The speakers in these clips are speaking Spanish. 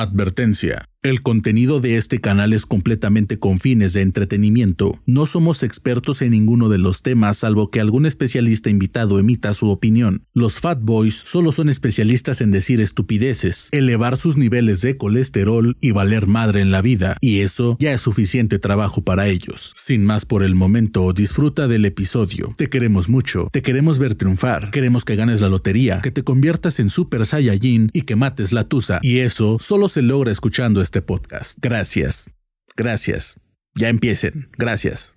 Advertencia. El contenido de este canal es completamente con fines de entretenimiento. No somos expertos en ninguno de los temas salvo que algún especialista invitado emita su opinión. Los Fat Boys solo son especialistas en decir estupideces, elevar sus niveles de colesterol y valer madre en la vida, y eso ya es suficiente trabajo para ellos. Sin más por el momento, disfruta del episodio. Te queremos mucho, te queremos ver triunfar, queremos que ganes la lotería, que te conviertas en Super Saiyajin y que mates la tusa, y eso solo se logra escuchando este podcast. Gracias. Gracias. Ya empiecen. Gracias.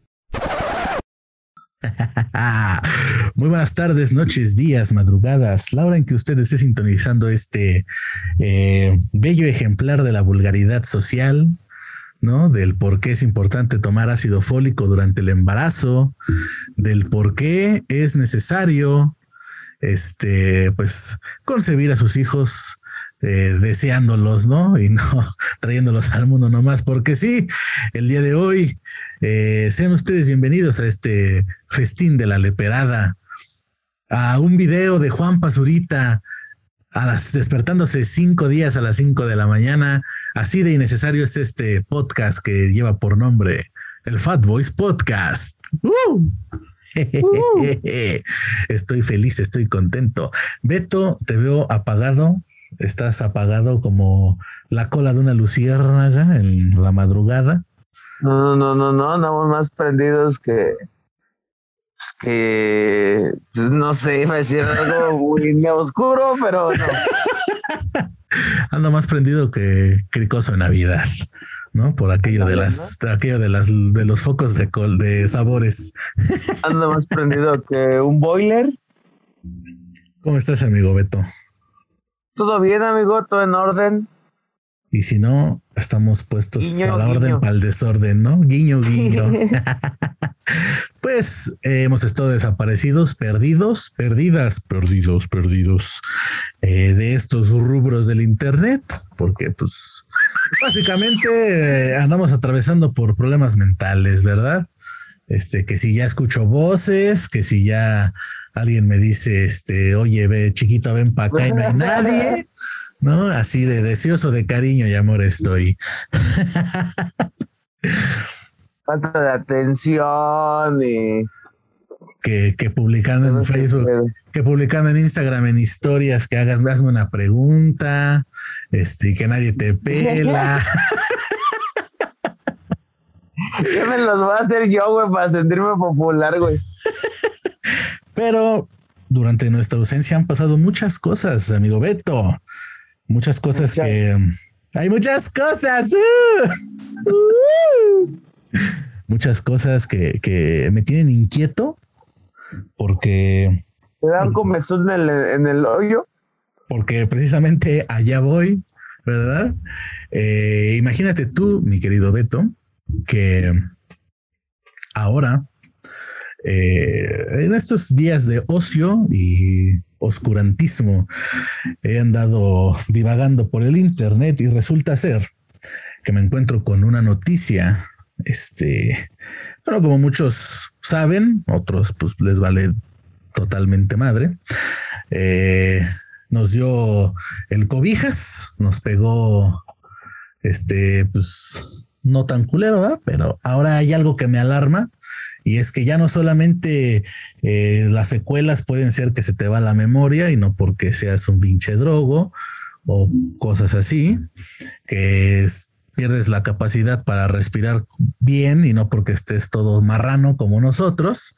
Muy buenas tardes, noches, días, madrugadas, la hora en que usted esté sintonizando este eh, bello ejemplar de la vulgaridad social, ¿no? Del por qué es importante tomar ácido fólico durante el embarazo, del por qué es necesario, este, pues, concebir a sus hijos eh, deseándolos, ¿no? Y no trayéndolos al mundo nomás, porque sí, el día de hoy, eh, sean ustedes bienvenidos a este festín de la leperada, a un video de Juan Pazurita, a las, despertándose cinco días a las cinco de la mañana. Así de innecesario es este podcast que lleva por nombre el Fat Boys Podcast. ¡Uh! estoy feliz, estoy contento. Beto, te veo apagado estás apagado como la cola de una luciérnaga en la madrugada. No, no, no, no, andamos más prendidos que que pues, no sé, iba a decir algo muy oscuro, pero no. Ando más prendido que cricoso en Navidad, ¿no? Por aquello de las, aquello de las, de los focos de col, de sabores. Ando más prendido que un boiler. ¿Cómo estás, amigo Beto? Todo bien, amigo, todo en orden. Y si no, estamos puestos a la orden para el desorden, ¿no? Guiño, guiño. pues eh, hemos estado desaparecidos, perdidos, perdidas, perdidos, perdidos eh, de estos rubros del Internet, porque pues básicamente eh, andamos atravesando por problemas mentales, ¿verdad? Este, que si ya escucho voces, que si ya alguien me dice, este, oye, ve, chiquito, ven para acá y no hay nadie, ¿no? Así de deseoso de cariño y amor estoy. Falta de atención y... Que, que publicando en Facebook, que publicando en Instagram en historias, que hagas, hazme una pregunta, este, que nadie te pela. ¿Qué me los voy a hacer yo, güey, para sentirme popular, güey? Pero durante nuestra ausencia han pasado muchas cosas, amigo Beto. Muchas cosas que... Hay muchas cosas. ¡uh! ¡Uh! muchas cosas que, que, me tienen inquieto porque... ¿Te dan comezón en el, en el hoyo? Porque precisamente allá voy, ¿verdad? Eh, imagínate tú, mi querido Beto, que ahora eh, en estos días de ocio y oscurantismo he andado divagando por el internet y resulta ser que me encuentro con una noticia, este, bueno, como muchos saben, otros pues les vale totalmente madre. Eh, nos dio el cobijas, nos pegó, este, pues no tan culero, pero ahora hay algo que me alarma y es que ya no solamente eh, las secuelas pueden ser que se te va la memoria y no porque seas un pinche drogo o cosas así, que pierdes la capacidad para respirar bien y no porque estés todo marrano como nosotros,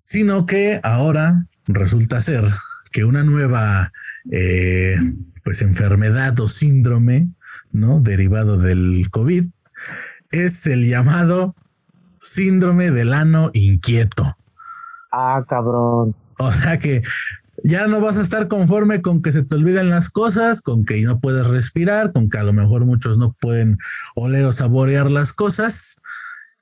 sino que ahora resulta ser que una nueva eh, pues enfermedad o síndrome, ¿no? Derivado del COVID, es el llamado síndrome del ano inquieto. Ah, cabrón. O sea que ya no vas a estar conforme con que se te olviden las cosas, con que no puedes respirar, con que a lo mejor muchos no pueden oler o saborear las cosas,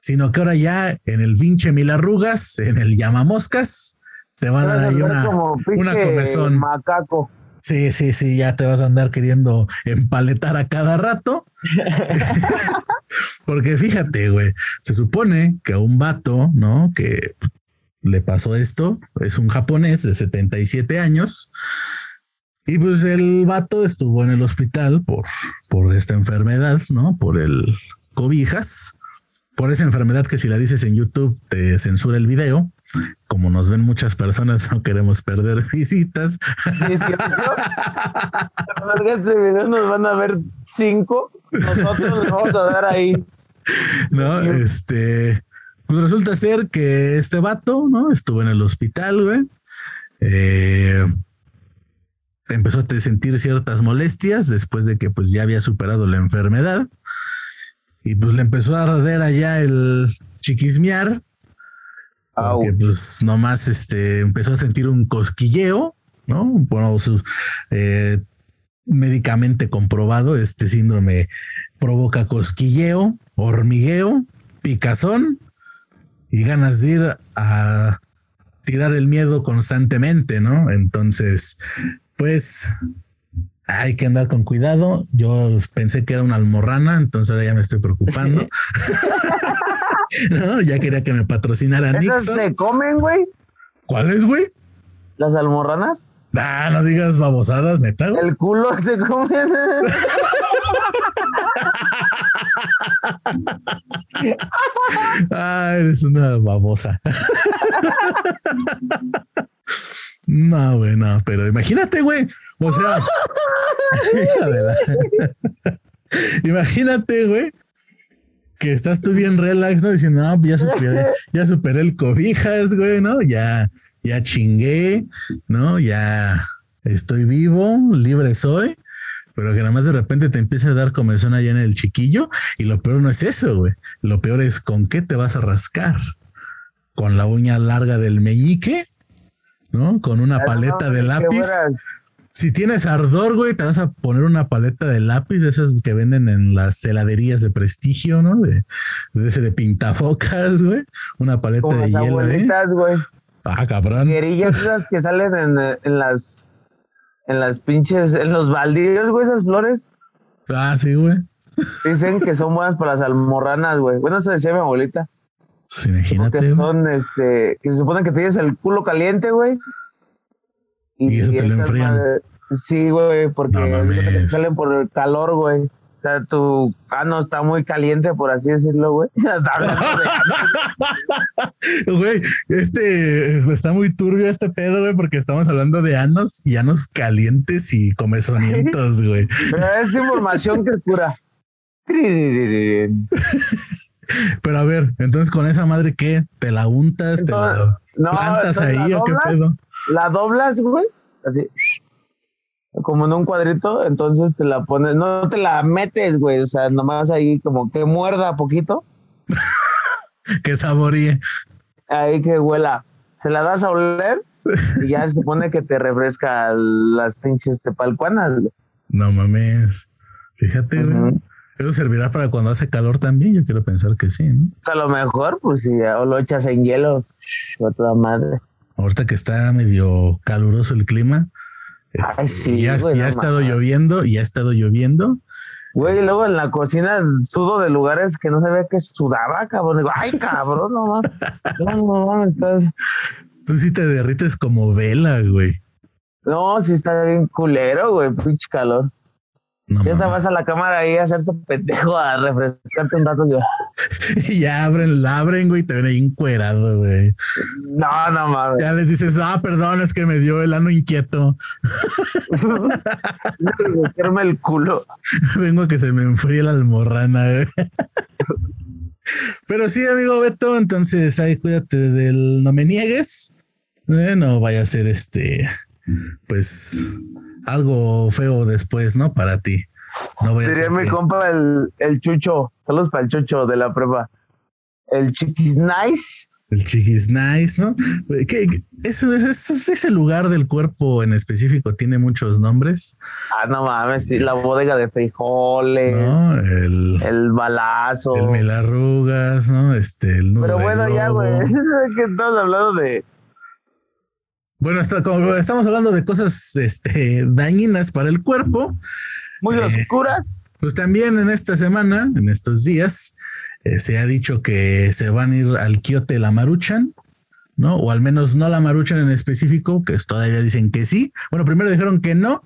sino que ahora ya en el pinche mil arrugas, en el llamamoscas, te van a dar ahí una, una comezón. Macaco. Sí, sí, sí, ya te vas a andar queriendo empaletar a cada rato. Porque fíjate, güey, se supone que a un vato, ¿no? Que le pasó esto, es un japonés de 77 años, Y pues el vato estuvo en el hospital por, por esta enfermedad, ¿no? Por el cobijas, por esa enfermedad que si la dices en YouTube te censura el video. Como nos ven muchas personas, no queremos perder visitas. Sí, este video nos van a ver cinco. Nosotros les vamos a dar ahí. No, este, pues resulta ser que este vato, ¿no? Estuvo en el hospital, güey. Eh, empezó a sentir ciertas molestias después de que pues ya había superado la enfermedad. Y pues le empezó a arder allá el chiquismear. Porque pues nomás este, empezó a sentir un cosquilleo, ¿no? Bueno, su, eh, médicamente comprobado, este síndrome provoca cosquilleo, hormigueo, picazón y ganas de ir a tirar el miedo constantemente, ¿no? Entonces, pues hay que andar con cuidado. Yo pensé que era una almorrana, entonces ahora ya me estoy preocupando. no, ya quería que me patrocinara ¿Esas se comen, güey? ¿Cuáles, güey? ¿Las almorranas? Ah, no digas babosadas, neta. El culo se come. ah, eres una babosa. no, güey, no, pero imagínate, güey. O sea, imagínate, güey, que estás tú bien relax, ¿no? Diciendo, no, ya superé, ya superé el cobijas, güey, ¿no? Ya, ya chingué, ¿no? Ya estoy vivo, libre soy pero que nada más de repente te empieza a dar comezón allá en el chiquillo y lo peor no es eso, güey. Lo peor es con qué te vas a rascar. Con la uña larga del meñique, ¿no? Con una paleta de lápiz. Si tienes ardor, güey, te vas a poner una paleta de lápiz, esas que venden en las heladerías de prestigio, ¿no? De, ese de pintafocas, güey. Una paleta de hielo. güey. Ah, cabrón. esas que salen en las en las pinches, en los baldíos, güey, esas flores. Ah, sí, güey. Dicen que son buenas para las almorranas, güey. Bueno, eso decía mi abuelita. Sí, imagínate. Que son, este, que se supone que tienes el culo caliente, güey. Y, eso te lo enfrían. Sí, güey, porque salen por el calor, güey sea, tu ano está muy caliente, por así decirlo, güey. Güey, este está muy turbio este pedo, güey, porque estamos hablando de anos y anos calientes y comezonientos, güey. Pero es información que cura. Pero a ver, entonces con esa madre, ¿qué? ¿Te la untas? ¿Te la plantas ahí o qué pedo? La doblas, güey, así como en un cuadrito, entonces te la pones, no te la metes, güey, o sea, nomás ahí como que muerda poquito. que saboríe. Ahí que huela. Se la das a oler y ya se supone que te refresca las pinches tepalcuanas. No mames. Fíjate, güey. Eso servirá para cuando hace calor también, yo quiero pensar que sí, ¿no? A lo mejor, pues si o lo echas en hielo, a toda madre. Ahorita que está medio caluroso el clima, Ay, sí, ya, ha estado lloviendo y ha estado lloviendo. Güey, luego en la cocina sudo de lugares que no sabía que sudaba, cabrón. Digo, ay, cabrón, no mames. No, no estás. Tú sí te derrites como vela, güey. No, sí está bien culero, güey, pinche calor. No, ya estabas a la cámara ahí a hacerte pendejo a refrescarte un rato. Yo. y ya abren, la abren, güey, te ven ahí encuerado, güey. No, no mames. Ya les dices, ah, perdón, es que me dio el ano inquieto. Meterme el culo. Vengo a que se me enfríe la almorrana, güey. Pero sí, amigo Beto, entonces ahí cuídate del no me niegues. Eh, no vaya a ser este, pues algo feo después, ¿no? Para ti. No Sería mi compa el, el Chucho. Saludos para el Chucho de la prueba. El Chiquis Nice. El Chiquis Nice, ¿no? ¿Qué, ese, ese, lugar del cuerpo en específico tiene muchos nombres. Ah, no mames, la bodega de frijoles. ¿no? El, el balazo. El mil arrugas, ¿no? Este, el nudo Pero bueno, ya, güey. que estamos hablando de bueno, como estamos hablando de cosas este, dañinas para el cuerpo. Muy eh, oscuras. Pues también en esta semana, en estos días, eh, se ha dicho que se van a ir al Quiote la Maruchan, ¿no? O al menos no la Maruchan en específico, que todavía dicen que sí. Bueno, primero dijeron que no,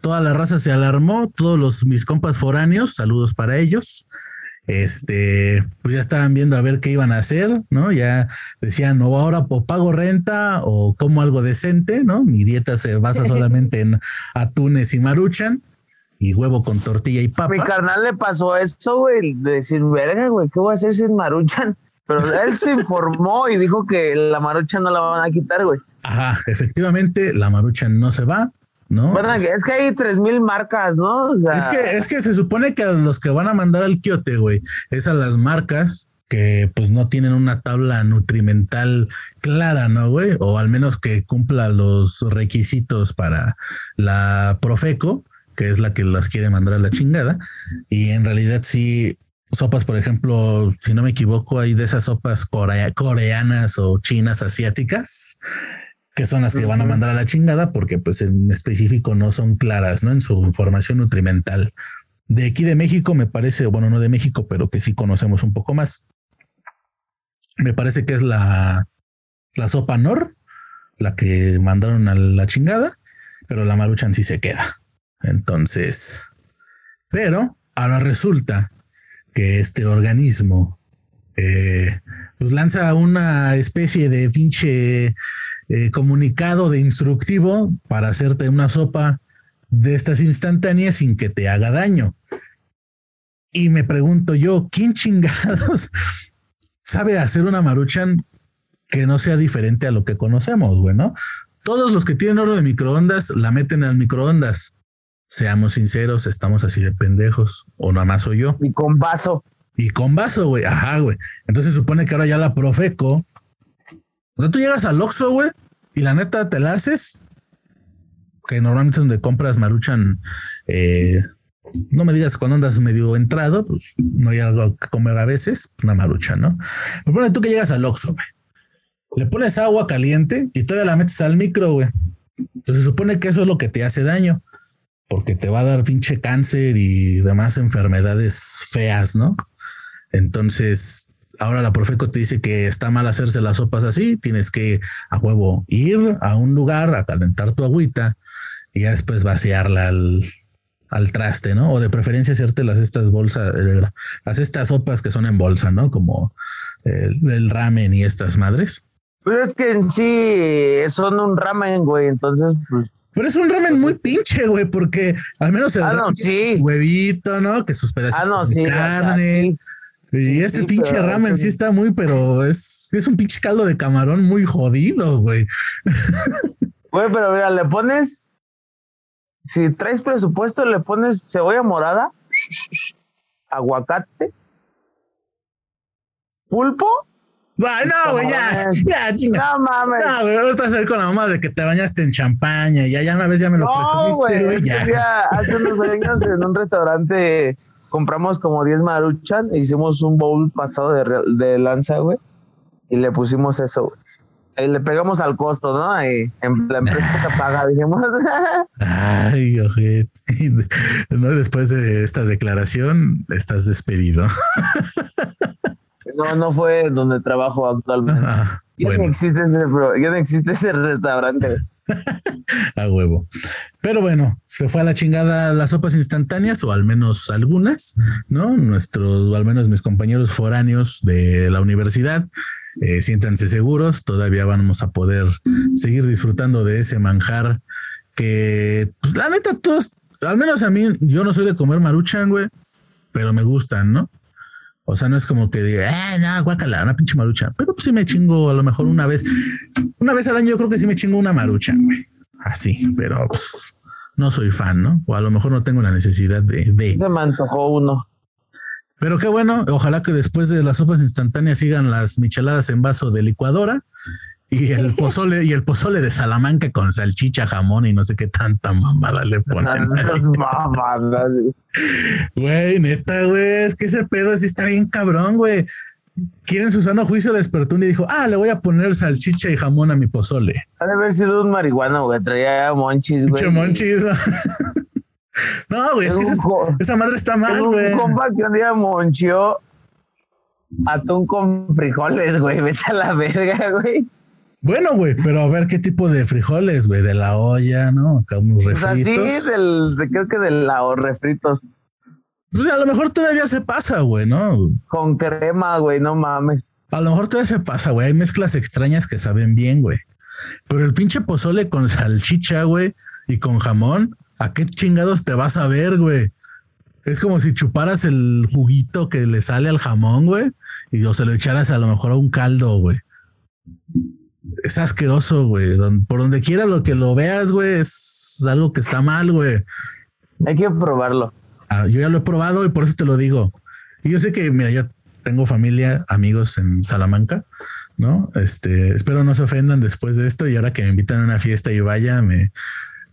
toda la raza se alarmó, todos los mis compas foráneos, saludos para ellos. Este, pues ya estaban viendo a ver qué iban a hacer, ¿no? Ya decían, o ahora o pago renta o como algo decente, ¿no? Mi dieta se basa solamente en atunes y maruchan y huevo con tortilla y papa. Mi carnal le pasó eso, güey, de decir, verga, güey, ¿qué voy a hacer sin maruchan? Pero él se informó y dijo que la maruchan no la van a quitar, güey. Ajá, efectivamente, la maruchan no se va, ¿no? Bueno, es que hay tres mil marcas, ¿no? O sea, Es que, es que se supone que a los que van a mandar al quiote, güey, es a las marcas que pues no tienen una tabla nutrimental clara, ¿no, güey? O al menos que cumpla los requisitos para la Profeco, que es la que las quiere mandar a la chingada. Y en realidad sí, sopas, por ejemplo, si no me equivoco, hay de esas sopas corea- coreanas o chinas asiáticas que son las que van a mandar a la chingada porque pues en específico no son claras, ¿no? En su información nutrimental. De aquí de México me parece, bueno, no de México, pero que sí conocemos un poco más. Me parece que es la, la sopa Nor, la que mandaron a la chingada, pero la Maruchan sí se queda. Entonces, pero ahora resulta que este organismo eh, pues lanza una especie de pinche eh, comunicado de instructivo para hacerte una sopa de estas instantáneas sin que te haga daño. Y me pregunto yo, ¿quién chingados sabe hacer una maruchan que no sea diferente a lo que conocemos, güey, ¿no? Todos los que tienen oro de microondas la meten al microondas. Seamos sinceros, estamos así de pendejos, o nada más soy yo. y con vaso. Y con vaso, güey. Ajá, güey. Entonces supone que ahora ya la Profeco. O sea, tú llegas al Oxxo, güey, y la neta te la haces. Que normalmente es donde compras maruchan. eh, no me digas cuando andas medio entrado, pues no hay algo que comer a veces, una marucha, ¿no? Pero pone tú que llegas al Oxxo, güey. Le pones agua caliente y todavía la metes al micro, güey. Entonces supone que eso es lo que te hace daño, porque te va a dar pinche cáncer y demás enfermedades feas, ¿no? Entonces, ahora la Profeco te dice que está mal hacerse las sopas así, tienes que a huevo ir a un lugar a calentar tu agüita y ya después vaciarla al, al traste, ¿no? O de preferencia hacerte las estas bolsas, eh, las estas sopas que son en bolsa, ¿no? Como el, el ramen y estas madres. Pues es que en sí son un ramen, güey. Entonces, pues. Pero es un ramen muy pinche, güey, porque al menos el Ah, no, sí. huevito, ¿no? Que sus pedacitos Ah, no, de sí. o sea, carne. sí. Y este sí, pinche pero- ramen sí está muy, pero es, es un pinche caldo de camarón muy jodido, güey. Güey, pero mira, le pones. Si traes presupuesto, le pones cebolla morada, aguacate, pulpo. Ay, no, güey, ya, ya, chinga. No mames. No, güey, ahorita vas a ir con la mamá de que te bañaste en champaña, ya, ya una vez ya me lo No, presumiste, güey. ya hace unos años en un restaurante compramos como 10 maruchan hicimos un bowl pasado de, de lanza, güey. Y le pusimos eso, güey. Y le pegamos al costo, ¿no? Y en la empresa te paga, dijimos. Ay, ojete. No, después de esta declaración, estás despedido. no, no fue donde trabajo actualmente. Ah, Ya, no existe ese, pro- ya no existe ese restaurante. A huevo. Pero bueno, se fue a la chingada las sopas instantáneas, o al menos algunas, ¿no? Nuestros, o al menos mis compañeros foráneos de la universidad, eh, siéntanse seguros, todavía vamos a poder seguir disfrutando de ese manjar que, pues la neta, todos, al menos a mí, yo no soy de comer maruchan, güey, pero me gustan, ¿no? O sea, no es como que diga, ah, no, guácala, una pinche marucha. Pero pues sí me chingo a lo mejor una vez. Una vez al año yo creo que sí me chingo una marucha, güey. Así, pero pues, no soy fan, ¿no? O a lo mejor no tengo la necesidad de, de. Se me antojó uno. Pero qué bueno, ojalá que después de las sopas instantáneas sigan las micheladas en vaso de licuadora y el pozole y el pozole de Salamanca con salchicha, jamón y no sé qué tanta mamada le ponen. Mamadas. Güey, neta, güey, es que ese pedo sí está bien cabrón, güey. Quieren su sano juicio despertó y dijo, ah, le voy a poner salchicha y jamón a mi pozole. Ha de haber sido un marihuana, güey. Traía monchis, güey. Pinche monchis. No, güey, es que Es esa, madre está mal, güey. un compa que un día monchió atún con frijoles, güey. Vete a la verga, güey. Bueno, güey, pero a ver qué tipo de frijoles, güey, de la olla, ¿no? Acá unos refritos. O sea, sí, del, de, creo que de la o refritos. Pues a lo mejor todavía se pasa, güey, ¿no? Con crema, güey, no mames. A lo mejor todavía se pasa, güey. Hay mezclas extrañas que saben bien, güey. Pero el pinche pozole con salchicha, güey, y con jamón, ¿a qué chingados te vas a ver, güey? Es como si chuparas el juguito que le sale al jamón, güey, y o se lo echaras a lo mejor a un caldo, güey. Es asqueroso, güey. Por donde quiera lo que lo veas, güey, es algo que está mal, güey. Hay que probarlo. Ah, yo ya lo he probado y por eso te lo digo. Y yo sé que, mira, yo tengo familia, amigos en Salamanca, ¿no? Este, espero no se ofendan después de esto y ahora que me invitan a una fiesta y vaya, me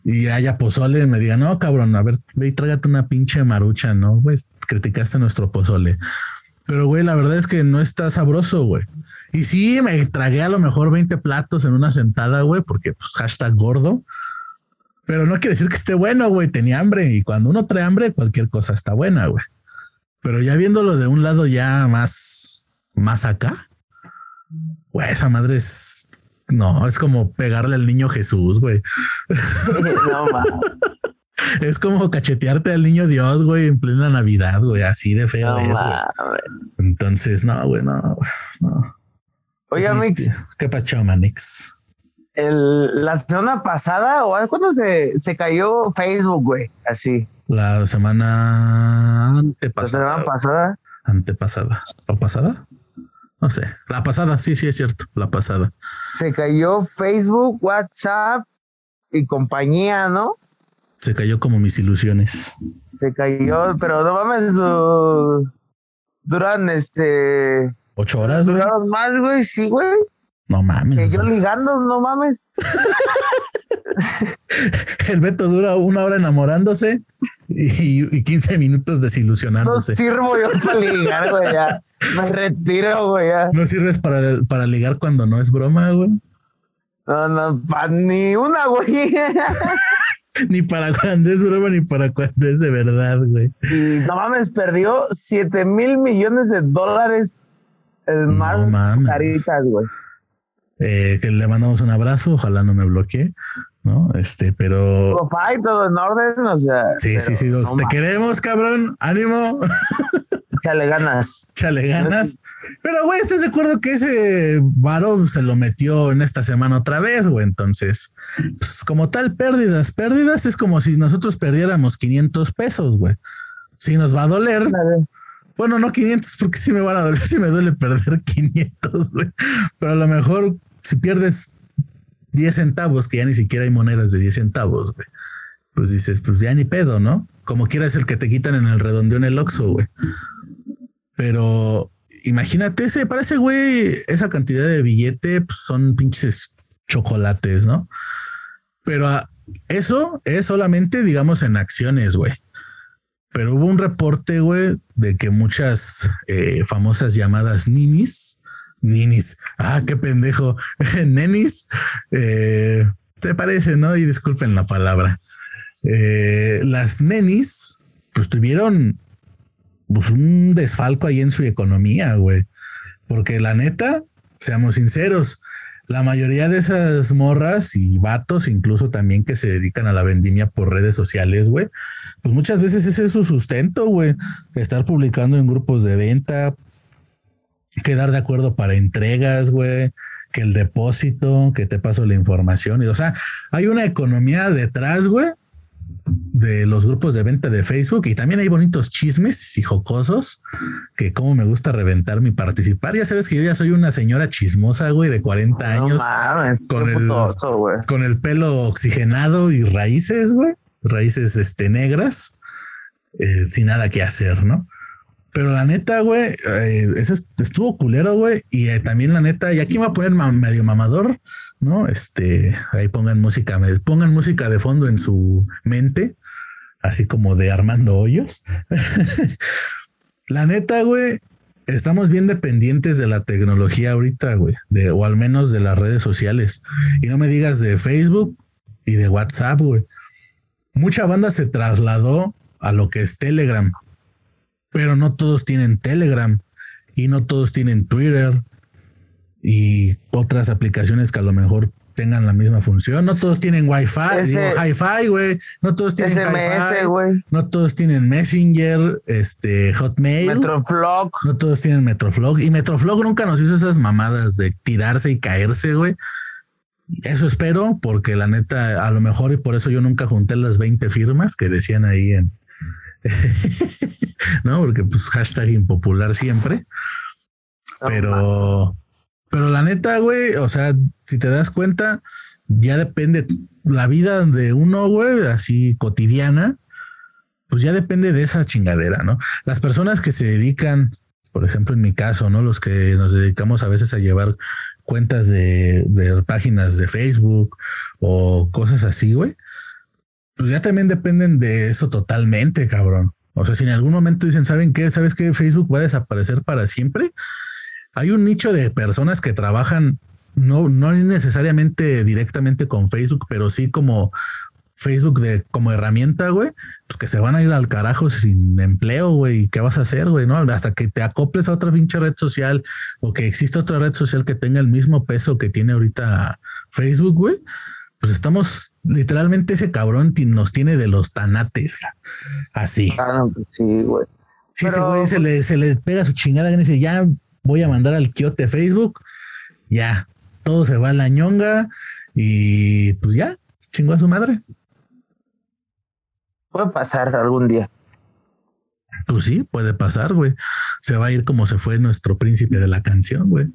y haya pozole, me digan, no, cabrón, a ver, ve y trágate una pinche marucha, ¿no? Pues criticaste nuestro pozole. Pero, güey, la verdad es que no está sabroso, güey. Y sí, me tragué a lo mejor 20 platos en una sentada, güey, porque pues hashtag gordo. Pero no quiere decir que esté bueno, güey. Tenía hambre y cuando uno trae hambre, cualquier cosa está buena, güey. Pero ya viéndolo de un lado ya más, más acá, güey, esa madre es, no, es como pegarle al niño Jesús, güey. no, Es como cachetearte al niño Dios, güey, en plena Navidad, güey, así de feo es, güey. Entonces, no, güey, no, no. Oiga, Mix. ¿Qué pacho, Manix? el, la semana pasada o cuando se, se cayó Facebook, güey, así. La semana antepasada. La semana pasada. Antepasada. ¿O pasada? No sé. La pasada, sí, sí, es cierto. La pasada. Se cayó Facebook, WhatsApp y compañía, ¿no? Se cayó como mis ilusiones. Se cayó, pero no mames, duran este. ¿Ocho horas? Duraron más, güey, sí, güey. No mames. Que yo ligando, no mames. El Beto dura una hora enamorándose y, y 15 minutos desilusionándose. No sirvo yo para ligar, güey, ya. Me retiro, güey, ya. ¿No sirves para, para ligar cuando no es broma, güey? No, no, ni una, güey. ni para cuando es broma, ni para cuando es de verdad, güey. Y no mames, perdió 7 mil millones de dólares el más caritas, güey. Eh, que le mandamos un abrazo, ojalá no me bloquee, ¿no? Este, pero. Papá todo en orden, o sea. Sí, sí, sí, te queremos, cabrón, ánimo. Chale ganas. Chale ganas. Pero, güey, ¿estás de acuerdo que ese varón se lo metió en esta semana otra vez, güey? Entonces, pues, como tal, pérdidas, pérdidas es como si nosotros perdiéramos 500 pesos, güey. Si nos va a doler. Bueno, no 500 porque sí me van a doler, sí me duele perder 500, güey. Pero a lo mejor si pierdes 10 centavos, que ya ni siquiera hay monedas de 10 centavos, güey, pues dices, pues ya ni pedo, ¿no? Como quieras el que te quitan en el redondeo en el Oxxo, güey. Pero imagínate ese, parece, güey, esa cantidad de billete pues son pinches chocolates, ¿no? Pero eso es solamente, digamos, en acciones, güey. Pero hubo un reporte, güey, de que muchas eh, famosas llamadas ninis ninis. Ah, qué pendejo. Nenis. Eh, se parece, ¿no? Y disculpen la palabra. Eh, las nenis, pues tuvieron pues, un desfalco ahí en su economía, güey. Porque la neta, seamos sinceros, la mayoría de esas morras y vatos, incluso también que se dedican a la vendimia por redes sociales, güey, pues muchas veces ese es su sustento, güey. Estar publicando en grupos de venta, quedar de acuerdo para entregas, güey, que el depósito, que te paso la información. Y, o sea, hay una economía detrás, güey, de los grupos de venta de Facebook y también hay bonitos chismes y jocosos que como me gusta reventar mi participar. Ya sabes que yo ya soy una señora chismosa, güey, de 40 años con, el, con el pelo oxigenado y raíces, güey, raíces este, negras, eh, sin nada que hacer, ¿no? Pero la neta, güey, eh, eso estuvo culero, güey. Y eh, también la neta, y aquí me va a poner medio mamador, ¿no? Este, ahí pongan música, pongan música de fondo en su mente, así como de Armando Hoyos. la neta, güey, estamos bien dependientes de la tecnología ahorita, güey, de, o al menos de las redes sociales. Y no me digas de Facebook y de WhatsApp, güey. Mucha banda se trasladó a lo que es Telegram pero no todos tienen Telegram y no todos tienen Twitter y otras aplicaciones que a lo mejor tengan la misma función. No todos tienen Wi-Fi, digo Hi-Fi, güey. No todos tienen SMS, güey. No todos tienen Messenger, este, Hotmail. Metroflog. No todos tienen Metroflog. Y Metroflog nunca nos hizo esas mamadas de tirarse y caerse, güey. Eso espero, porque la neta, a lo mejor, y por eso yo nunca junté las 20 firmas que decían ahí en. no, porque pues hashtag impopular siempre. Pero, pero la neta, güey, o sea, si te das cuenta, ya depende la vida de uno, güey, así cotidiana, pues ya depende de esa chingadera, ¿no? Las personas que se dedican, por ejemplo, en mi caso, ¿no? Los que nos dedicamos a veces a llevar cuentas de, páginas de Facebook o cosas así, güey, pues ya también dependen de eso totalmente, cabrón. O sea, si en algún momento dicen, ¿saben qué? ¿Sabes que Facebook va a desaparecer para siempre? Hay un nicho de personas que trabajan no, no necesariamente directamente con Facebook, pero sí como Facebook de como herramienta, güey, pues que se van a ir al carajo sin empleo, güey. ¿Qué vas a hacer, güey? No, hasta que te acoples a otra pinche red social o que exista otra red social que tenga el mismo peso que tiene ahorita Facebook, güey. Pues estamos literalmente ese cabrón nos tiene de los tanates, así. Ah, sí, güey. Sí, ese güey se le, se le pega su chingada y dice, ya voy a mandar al quiote Facebook, ya, todo se va a la ñonga y pues ya, chingó a su madre. Puede pasar algún día. Pues sí, puede pasar, güey. Se va a ir como se fue nuestro príncipe de la canción, güey.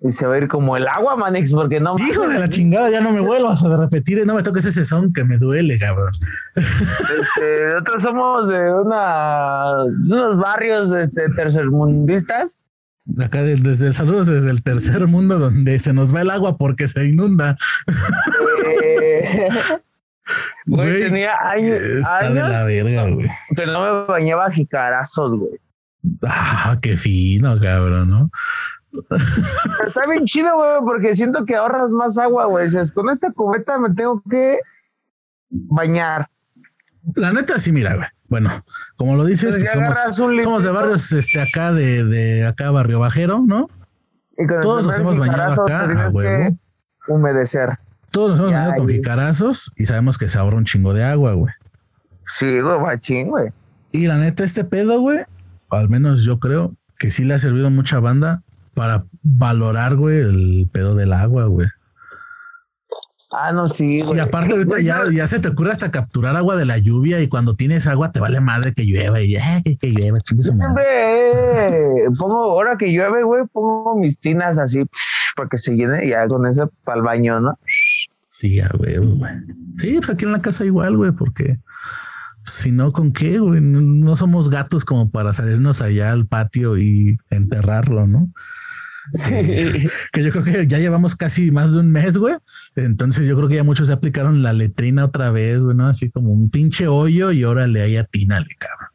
Y se va a ir como el agua, Manix, porque no. Hijo de la chingada, ya no me vuelvas a repetir no me toques ese son que me duele, cabrón. Este, nosotros somos de una, unos barrios este, tercermundistas Acá desde, el saludo desde el tercer mundo donde se nos va el agua porque se inunda. Eh, güey, tenía años, está de la verga, güey. Que no me bañaba jicarazos, güey. Ah, qué fino, cabrón, ¿no? Está bien chido, güey, porque siento que ahorras más agua, güey. Dices, con esta cubeta me tengo que bañar. La neta, sí, mira, güey. Bueno, como lo dices, pues somos, de barrios este, acá, de, de acá, barrio bajero, ¿no? Todos nos hemos bañado acá a huevo. Humedecer. Todos nos hemos con jicarazos y sabemos que se ahorra un chingo de agua, güey. Sí, güey, machín, güey. Y la neta, este pedo, güey, al menos yo creo que sí le ha servido mucha banda para valorar, güey, el pedo del agua, güey. Ah, no, sí, güey. Y aparte ahorita ya, ya se te ocurre hasta capturar agua de la lluvia y cuando tienes agua te vale madre que llueva y ya, que, que llueva, siempre eh, pongo, ahora que llueve, güey, pongo mis tinas así para que se llene y ya con eso para el baño, ¿no? Sí, güey, güey. Sí, pues aquí en la casa igual, güey, porque si no, ¿con qué, güey? No somos gatos como para salirnos allá al patio y enterrarlo, ¿no? que yo creo que ya llevamos casi más de un mes, güey. Entonces yo creo que ya muchos se aplicaron la letrina otra vez, güey, ¿no? Así como un pinche hoyo y órale ahí atínale, cabrón.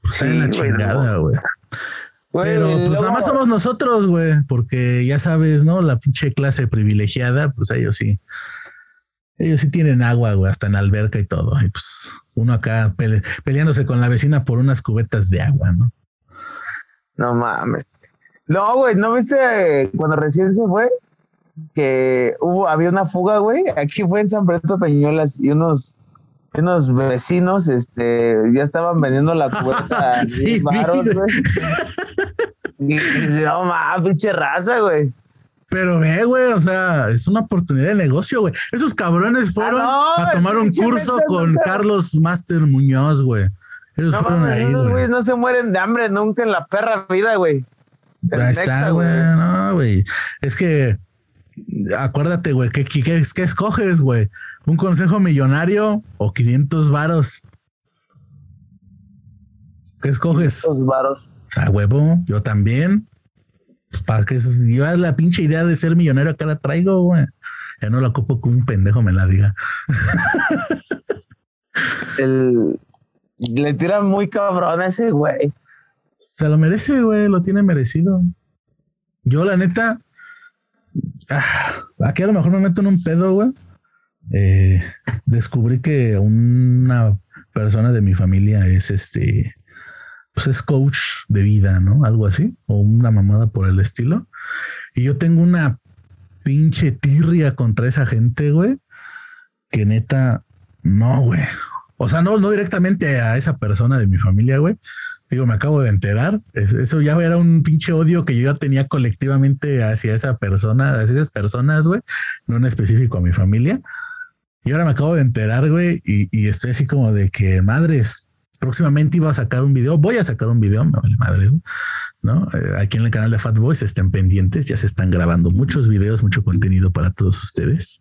Pues está en la chingada, güey. Pero pues nada más somos nosotros, güey, porque ya sabes, ¿no? La pinche clase privilegiada, pues ellos sí. Ellos sí tienen agua, güey, hasta en alberca y todo. Y pues uno acá peleándose con la vecina por unas cubetas de agua, ¿no? No mames. No, güey, ¿no viste cuando recién se fue? Que hubo, había una fuga, güey. Aquí fue en San Pedro Peñuelas y unos, unos vecinos, este, ya estaban vendiendo la cubeta sí, baros, güey. Y, no mames, pinche raza, güey. Pero ve, güey, o sea, es una oportunidad de negocio, güey. Esos cabrones ah, fueron a tomar un curso con Carlos Master Muñoz, güey. Ellos fueron ahí, güey. No se mueren de hambre nunca en la perra vida, güey. Ahí está, güey. No, güey. Es que acuérdate, güey, ¿qué, qué, qué escoges, güey? ¿Un consejo millonario o 500 varos? ¿Qué escoges? 500 varos. O sea, huevo, yo también. Pues para que llevas la pinche idea de ser millonario, acá la traigo, güey. Ya no la ocupo como un pendejo me la diga. El, le tira muy cabrón a ese güey. Se lo merece, güey, lo tiene merecido. Yo, la neta, ah, aquí a lo mejor me meto en un pedo, güey. Eh, descubrí que una persona de mi familia es este pues es coach de vida, ¿no? Algo así, o una mamada por el estilo. Y yo tengo una pinche tirria contra esa gente, güey, que neta, no, güey. O sea, no, no directamente a esa persona de mi familia, güey. Digo, me acabo de enterar. Eso ya era un pinche odio que yo ya tenía colectivamente hacia esa persona, hacia esas personas, güey. No en específico a mi familia. Y ahora me acabo de enterar, güey, y, estoy así como de que madres, próximamente iba a sacar un video, voy a sacar un video, me vale madre, ¿no? Eh, aquí en el canal de Fat Boys estén pendientes, ya se están grabando muchos videos, mucho contenido para todos ustedes.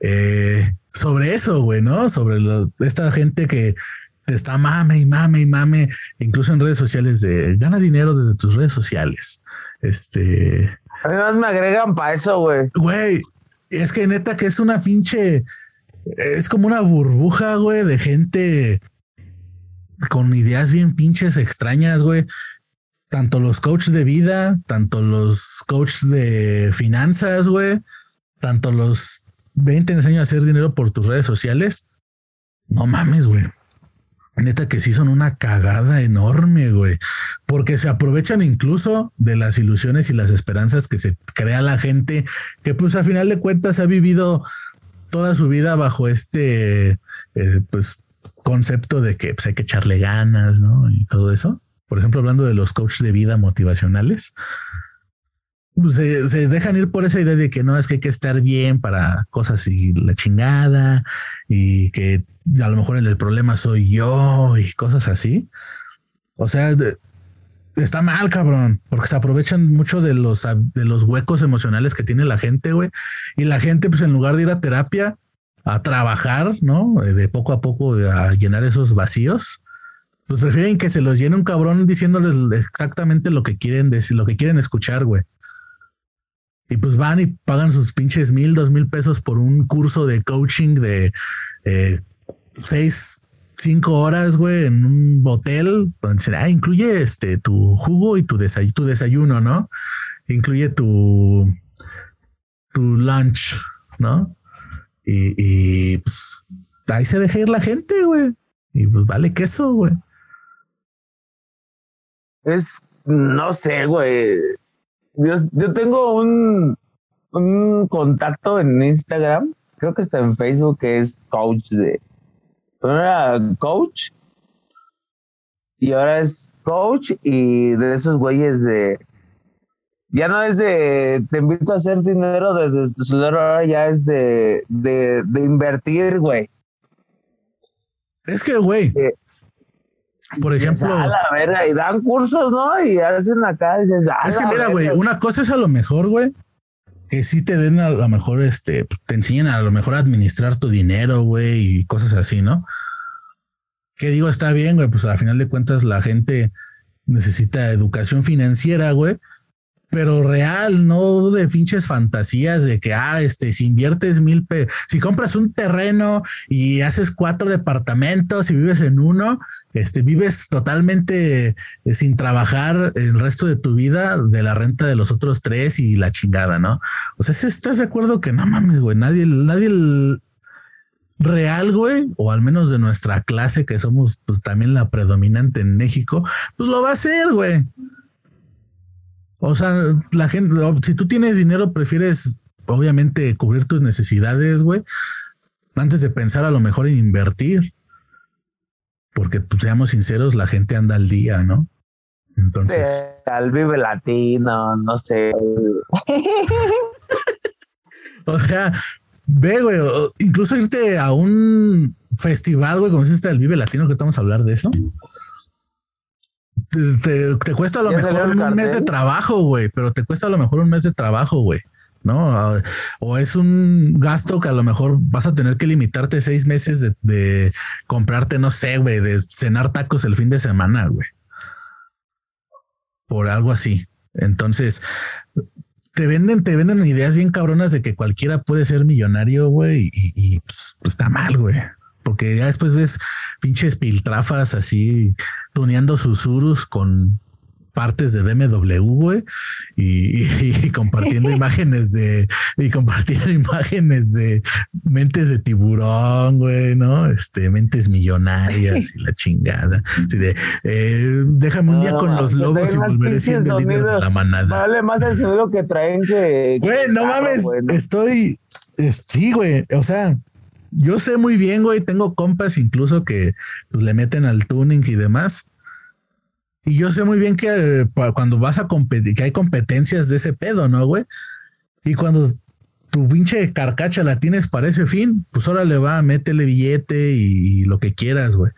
Eh, sobre eso, güey, ¿no? Sobre esta gente que está mame y mame y mame, incluso en redes sociales de gana dinero desde tus redes sociales. Este. Además me agregan para eso, güey. Güey, es que neta que es una pinche, es como una burbuja, güey, de gente con ideas bien pinches extrañas, güey. Tanto los coaches de vida, tanto los coaches de finanzas, güey, tanto los 20 enseñan a hacer dinero por tus redes sociales. No mames, güey. Neta que sí son una cagada enorme, güey, porque se aprovechan incluso de las ilusiones y las esperanzas que se crea la gente que pues a final de cuentas ha vivido toda su vida bajo este, eh, pues concepto de que pues, hay que echarle ganas, ¿no? Y todo eso. Por ejemplo, hablando de los coaches de vida motivacionales, pues, se, dejan ir por esa idea de que no es que hay que estar bien para cosas y la chingada y que a lo mejor el problema soy yo y cosas así. O sea, está mal, cabrón, porque se aprovechan mucho de los, de los huecos emocionales que tiene la gente, güey. Y la gente, pues en lugar de ir a terapia, a trabajar, ¿no? Eh, de poco a poco a llenar esos vacíos, pues prefieren que se los llene un cabrón diciéndoles exactamente lo que quieren decir, lo que quieren escuchar, güey. Y pues van y pagan sus pinches mil, dos mil pesos por un curso de coaching de eh, seis, cinco horas, güey, en un hotel donde ah, incluye este tu jugo y tu, tu desayuno, ¿no? Incluye tu, tu lunch, ¿no? Y, pues, ahí se deja ir la gente, güey. Y pues vale queso, güey. Es, no sé, güey. Yo, yo tengo un, un contacto en Instagram, creo que está en Facebook, que es coach de. Pero era coach. Y ahora es coach y de esos güeyes de ya no es de te invito a hacer dinero desde tu celular, ahora ya es de, de, de invertir, güey. Es que, güey. Por ejemplo. A la verga, y dan cursos, ¿no? Y hacen acá, dices, Es que mira, güey, una cosa es a lo mejor, güey, que sí te den a lo mejor, este, te enseñen a lo mejor a administrar tu dinero, güey, y cosas así, ¿no? Que digo, está bien, güey, pues al final de cuentas la gente necesita educación financiera, güey pero real, no de pinches fantasías de que, ah, este, si inviertes mil pesos, si compras un terreno y haces cuatro departamentos y vives en uno, este, vives totalmente eh, sin trabajar el resto de tu vida de la renta de los otros tres y la chingada, ¿no? O sea, ¿estás de acuerdo que no mames, güey? Nadie, nadie real, güey, o al menos de nuestra clase, que somos pues también la predominante en México, pues lo va a hacer, güey. O sea, la gente, si tú tienes dinero, prefieres obviamente cubrir tus necesidades, güey, antes de pensar a lo mejor en invertir. Porque, pues, seamos sinceros, la gente anda al día, ¿no? Entonces. al Vive Latino, no sé. o sea, ve, güey, incluso irte a un festival, güey, como es este del Vive Latino, que estamos a hablar de eso te, cuesta a lo mejor un mes de trabajo, güey, pero te cuesta a lo mejor un mes de trabajo, güey. ¿no? O es un gasto que a lo mejor vas a tener que limitarte seis meses de, de comprarte, no sé, güey, de cenar tacos el fin de semana, güey. Por algo así. Entonces, te venden, te venden ideas bien cabronas de que cualquiera puede ser millonario, güey, y, pues, está mal, güey. Porque ya después ves pinches piltrafas así tuneando susurros con partes de BMW, güey, y, compartiendo imágenes de, y compartiendo imágenes de mentes de tiburón, güey, ¿no? Este, mentes millonarias y la chingada. Así de, eh, déjame un día con los lobos y volveré siendo líder de la manada. Vale más el sonido que traen que. Güey, no mames, estoy, sí, güey, o sea, yo sé muy bien, güey, tengo compas incluso que pues, le meten al tuning y demás y yo sé muy bien que eh, cuando vas a competir, que hay competencias de ese pedo, ¿no, güey? Y cuando tu pinche carcacha la tienes para ese fin, pues ahora le va, métele billete y, lo que quieras, güey.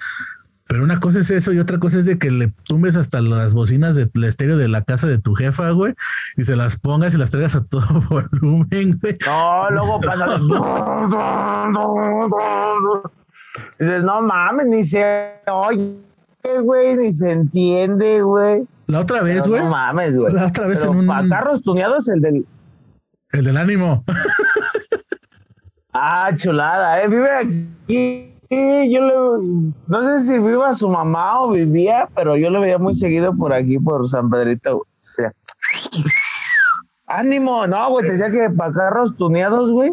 Pero una cosa es eso y otra cosa es de que le tumbes hasta las bocinas del estéreo de la casa de tu jefa, güey, y se las pongas y las traigas a todo volumen, güey. No, luego pasa. dices, no mames, ni se oye güey, ni se entiende, güey. La otra vez, güey. No mames, güey. La otra vez en un. Para carros tuneados, el del. El del ánimo. ah, chulada, eh. Vive aquí. Yo le. No sé si viva su mamá o vivía, pero yo lo veía muy seguido por aquí, por San Pedrito, güey. Ánimo, no, güey, te decía que para carros tuneados, güey.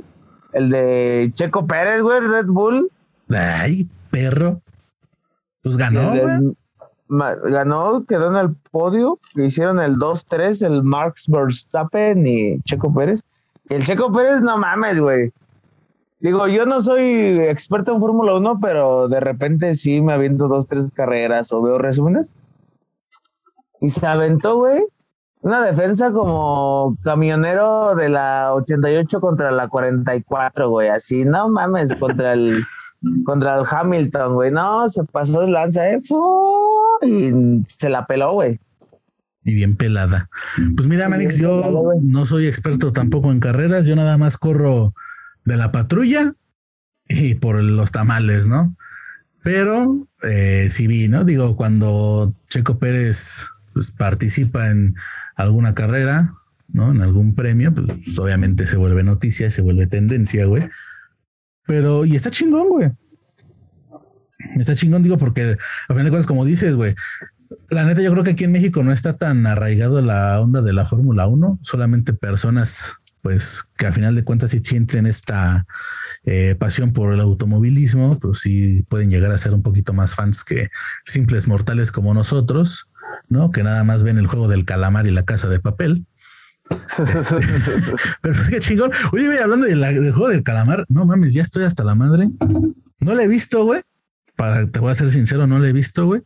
El de Checo Pérez, güey, Red Bull. Ay, perro. Pues ganó. ganó, quedó en el podio, hicieron el 2-3, el Marx Verstappen y Checo Pérez. Y el Checo Pérez, no mames, güey. Digo, yo no soy experto en Fórmula 1, pero de repente sí me aviento dos, tres carreras o veo resúmenes. Y se aventó, güey, una defensa como camionero de la 88 contra la 44, güey. Así, no mames, contra el contra el Hamilton, güey. No, se pasó de lanza, ¿eh? Y se la peló, güey. Y bien pelada. Pues mira, Manix, yo no soy experto tampoco en carreras. Yo nada más corro de la patrulla y por los tamales, ¿no? Pero eh, sí vi, ¿no? Digo, cuando Checo Pérez pues, participa en alguna carrera, ¿no? En algún premio, pues obviamente se vuelve noticia y se vuelve tendencia, güey. Pero, y está chingón, güey. Está chingón, digo, porque a fin de cuentas, como dices, güey, la neta, yo creo que aquí en México no está tan arraigado la onda de la Fórmula 1, solamente personas, pues, que a final de cuentas sí sienten esta eh, pasión por el automovilismo, pues sí pueden llegar a ser un poquito más fans que simples mortales como nosotros, ¿no? Que nada más ven el juego del calamar y la casa de papel. Este, pero es que chingón. Oye, güey, hablando del juego del calamar, no mames, ya estoy hasta la madre. No lo he visto, güey. Para, te voy a ser sincero, no lo he visto, güey.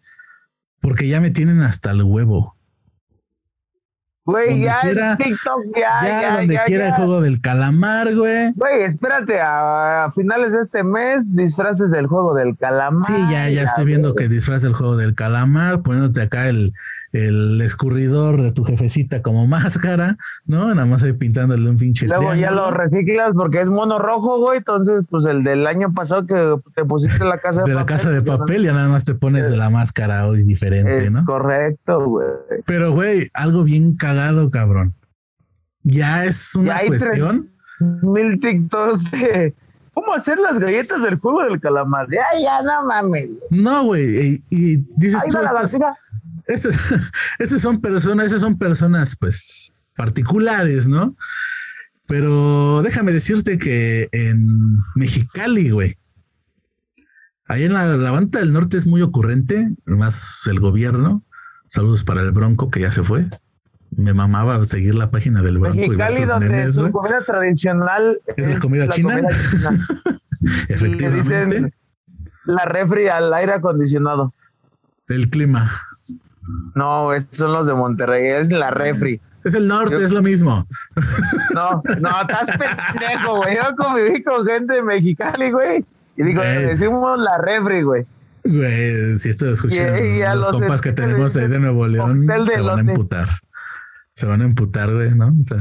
Porque ya me tienen hasta el huevo. Güey, ya quiera, TikTok, ya, ya, ya Donde quiera el juego del calamar, güey. Güey, espérate, a, finales de este mes, disfraces del juego del calamar. Sí, ya, ya estoy viendo que disfraces del juego del calamar, poniéndote acá el, el escurridor de tu jefecita como máscara, ¿no? Nada más ahí pintándole un pinche. Luego ya lo reciclas porque es mono rojo, güey. Entonces, pues el del año pasado que te pusiste la casa de, de la casa de papel, ya nada más te pones de la máscara hoy diferente, es ¿no? Correcto, güey. Pero, güey, algo bien cagado, cabrón. Ya es una cuestión. Mil TikToks de ¿Cómo hacer las galletas del juego del calamar? Ya, ya, no mames. No, güey. Y, dices tú, esas, son personas, esas son personas, pues, particulares, ¿no? Pero déjame decirte que en Mexicali, güey, ahí en la, la banda del norte es muy ocurrente, más el gobierno. Saludos para el Bronco que ya se fue. Me mamaba seguir la página del Bronco Mexicali, y donde su comida tradicional es, la comida china. Efectivamente. la refri al aire acondicionado. El clima. No, estos son los de Monterrey, es la refri. Es el norte, es lo mismo. No, no, estás pendejo, güey. Yo conviví con gente de Mexicali, güey. Y digo, decimos la refri, güey. Güey, si esto escuchan los, compas que tenemos ahí de Nuevo León, se van a emputar. Se van a emputar, güey, ¿no? O sea,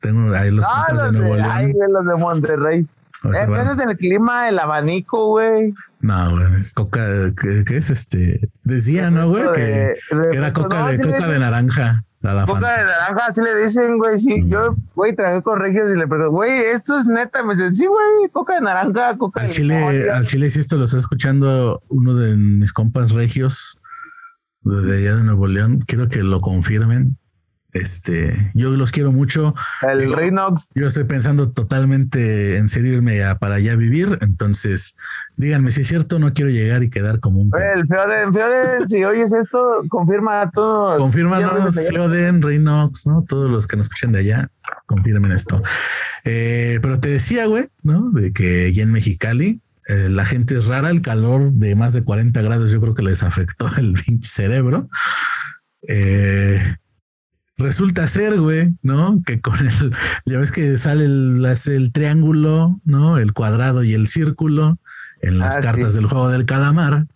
tengo ahí los compas de Nuevo León. Ahí los de Monterrey. Eh, es el clima, el abanico, güey. No, güey, coca, ¿qué, es este? Decía, ¿no, güey? Que, era coca, de, coca de naranja. coca de naranja, así le dicen, güey. Sí, mm. yo, güey, traje con Regios y le pregunto, güey, esto es neta. Me dicen, sí, güey, coca de naranja, coca al de Chile, Al Chile, si esto lo está escuchando uno de mis compas regios, de allá de Nuevo León. Quiero que lo confirmen. Este, yo los quiero mucho. El Rhinox. Yo estoy pensando totalmente en serio irme a- para allá vivir. Entonces, díganme si es cierto, no quiero llegar y quedar como un. El Feoden, Feoden, si oyes esto, confirma tú. Confírmanos, Fleoden, Reynox, ¿no? Todos los que nos escuchen de allá, confirmen esto. Eh, pero te decía, güey, ¿no? De que allá en Mexicali eh, la gente es rara, el calor de más de 40 grados yo creo que les afectó el cerebro. Eh, resulta ser, güey, ¿no? Que con el, ya ves que sale el, el triángulo, ¿no? El cuadrado y el círculo en las Ah, cartas sí. del juego del calamar.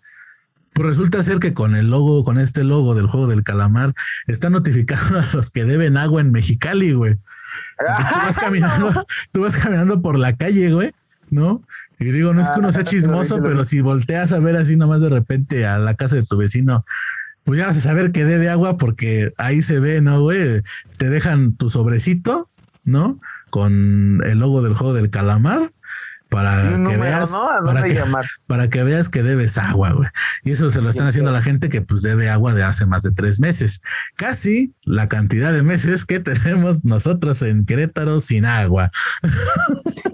Pues resulta ser que con el logo, con este logo del juego del calamar, está notificando a los que deben agua en Mexicali, güey. Entonces, tú vas caminando, tú vas caminando por la calle, güey, ¿no? Y digo, no es que uno sea Ah, chismoso, pero si volteas a ver así nomás de repente a la casa de tu vecino, pues ya vas a saber que debe agua porque ahí se ve, ¿no, güey? Te dejan tu sobrecito, ¿no? Con el logo del juego del calamar para que veas, ¿no? ¿A para que, para que veas que debes agua, güey. Y eso se lo están haciendo a la gente que pues debe agua de hace más de tres meses. Casi la cantidad de meses que tenemos nosotros en Querétaro sin agua.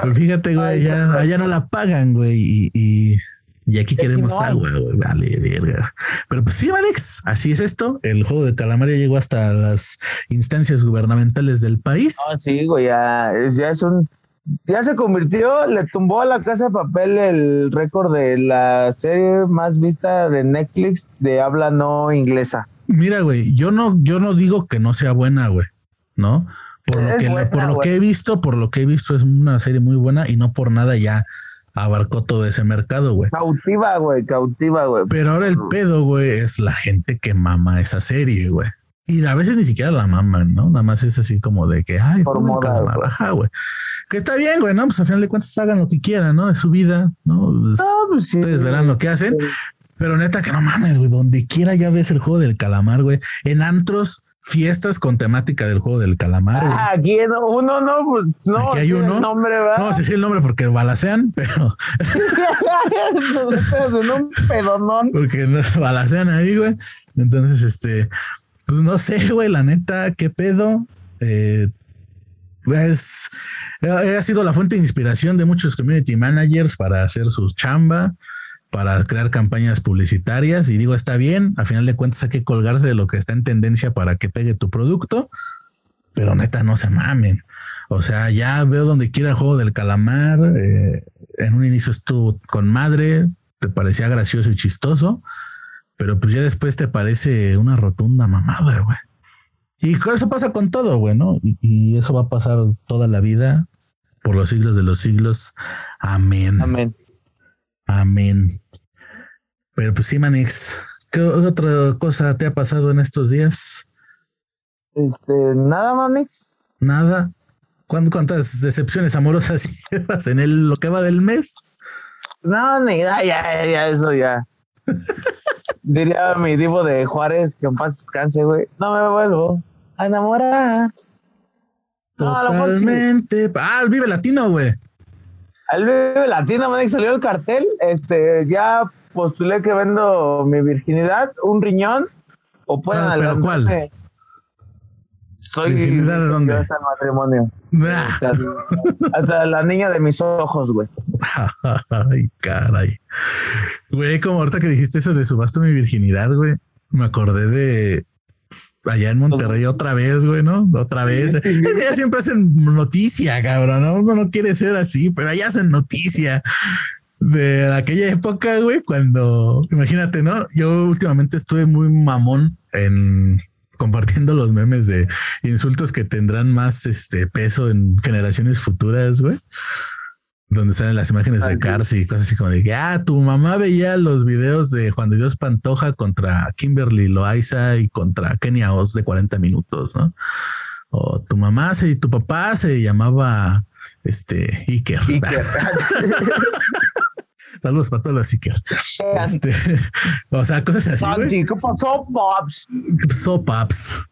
Pues fíjate, güey, allá no la pagan, güey, y, y, y aquí queremos no hay. agua, güey. Vale, verga. Pero pues sí, Alex, así es esto. El juego de calamar ya llegó hasta las instancias gubernamentales del país. Ah, sí, güey, ya, es- ya es un. Ya se convirtió, le tumbó a la casa de papel el récord de la serie más vista de Netflix de habla no inglesa. Mira, güey, yo no, yo no digo que no sea buena, güey, ¿no? Por lo que, buena, por lo que he visto, por lo que he visto, es una serie muy buena y no por nada ya abarcó todo ese mercado, güey. Cautiva, güey, cautiva, güey. Pero ahora el pedo, güey, es la gente que mama esa serie, güey. Y a veces ni siquiera la maman, ¿no? Nada más es así como de que, ay, Por moda, güey. Que está bien, güey, ¿no? Pues al final de cuentas hagan lo que quieran, ¿no? Es su vida, ¿no? No, pues sí. Ustedes verán lo que hacen. Pero neta que no mames, güey. Donde quiera ya ves el juego del calamar, güey. En antros, fiestas con temática del juego del calamar. Ah, aquí no- uno no, pues no. Aquí hay uno. el nombre, ¿verdad? No sé si el nombre porque balacean, pero Nosotros en un pedonón. porque no balacean ahí, güey. Entonces, este, pues no sé, güey, la neta, qué pedo. Eh, es, ha sido la fuente de inspiración de muchos community managers para hacer su chamba, para crear campañas publicitarias. Y digo, está bien, a final de cuentas hay que colgarse de lo que está en tendencia para que pegue tu producto, pero neta, no se mamen. O sea, ya veo donde quiera el juego del calamar. eh, en un inicio estuvo con madre, te parecía gracioso y chistoso, pero pues ya después te parece una rotunda mamada, güey. Y con eso pasa con todo, güey, ¿no? Y, y eso va a pasar toda la vida, por los siglos de los siglos. Amén. Amén. Amén. Pero pues sí, Manix, ¿qué otra cosa te ha pasado en estos días? Este, nada, Manix. Nada. ¿Cuán- ¿Cuántas decepciones amorosas llevas en el, lo que va del mes? No, ni ya, ya, ya, eso ya. Diría mi divo de Juárez que en paz descanse, güey. No me vuelvo a enamorar. No, lo mejor sí. Totalmente. Ah, el Vive Latino, güey. Al Vive Latino, Manix, salió el cartel. Este, ya postulé que vendo mi virginidad, un riñón, o pueden Ah, ¿pero cuál? Soy ¿Virginidad de dónde? hasta el matrimonio. Ah. Hasta, hasta la niña de mis ojos, güey. Ay, caray. Güey, como ahorita que dijiste eso de subasto mi virginidad, güey, me acordé de allá en Monterrey otra vez, güey, ¿no? Otra vez. Ya siempre hacen noticia, cabrón, ¿no? Uno no quiere ser así, pero allá hacen noticia. De aquella época, güey, cuando, imagínate, ¿no? Yo últimamente estuve muy mamón en compartiendo los memes de insultos que tendrán más este peso en generaciones futuras, güey. Donde salen las imágenes de Ay, Cars y cosas así como de que, ah, tu mamá veía los videos de Juan de Dios Pantoja contra Kimberly Loaiza y contra Kenia Oz de 40 minutos, ¿no? O tu mamá se, y tu papá se llamaba este Iker. Iker. Saludos para todos los Iker. Este, o sea, cosas así. Santi, ¿qué pasó, Pops? ¿Qué pasó, paps?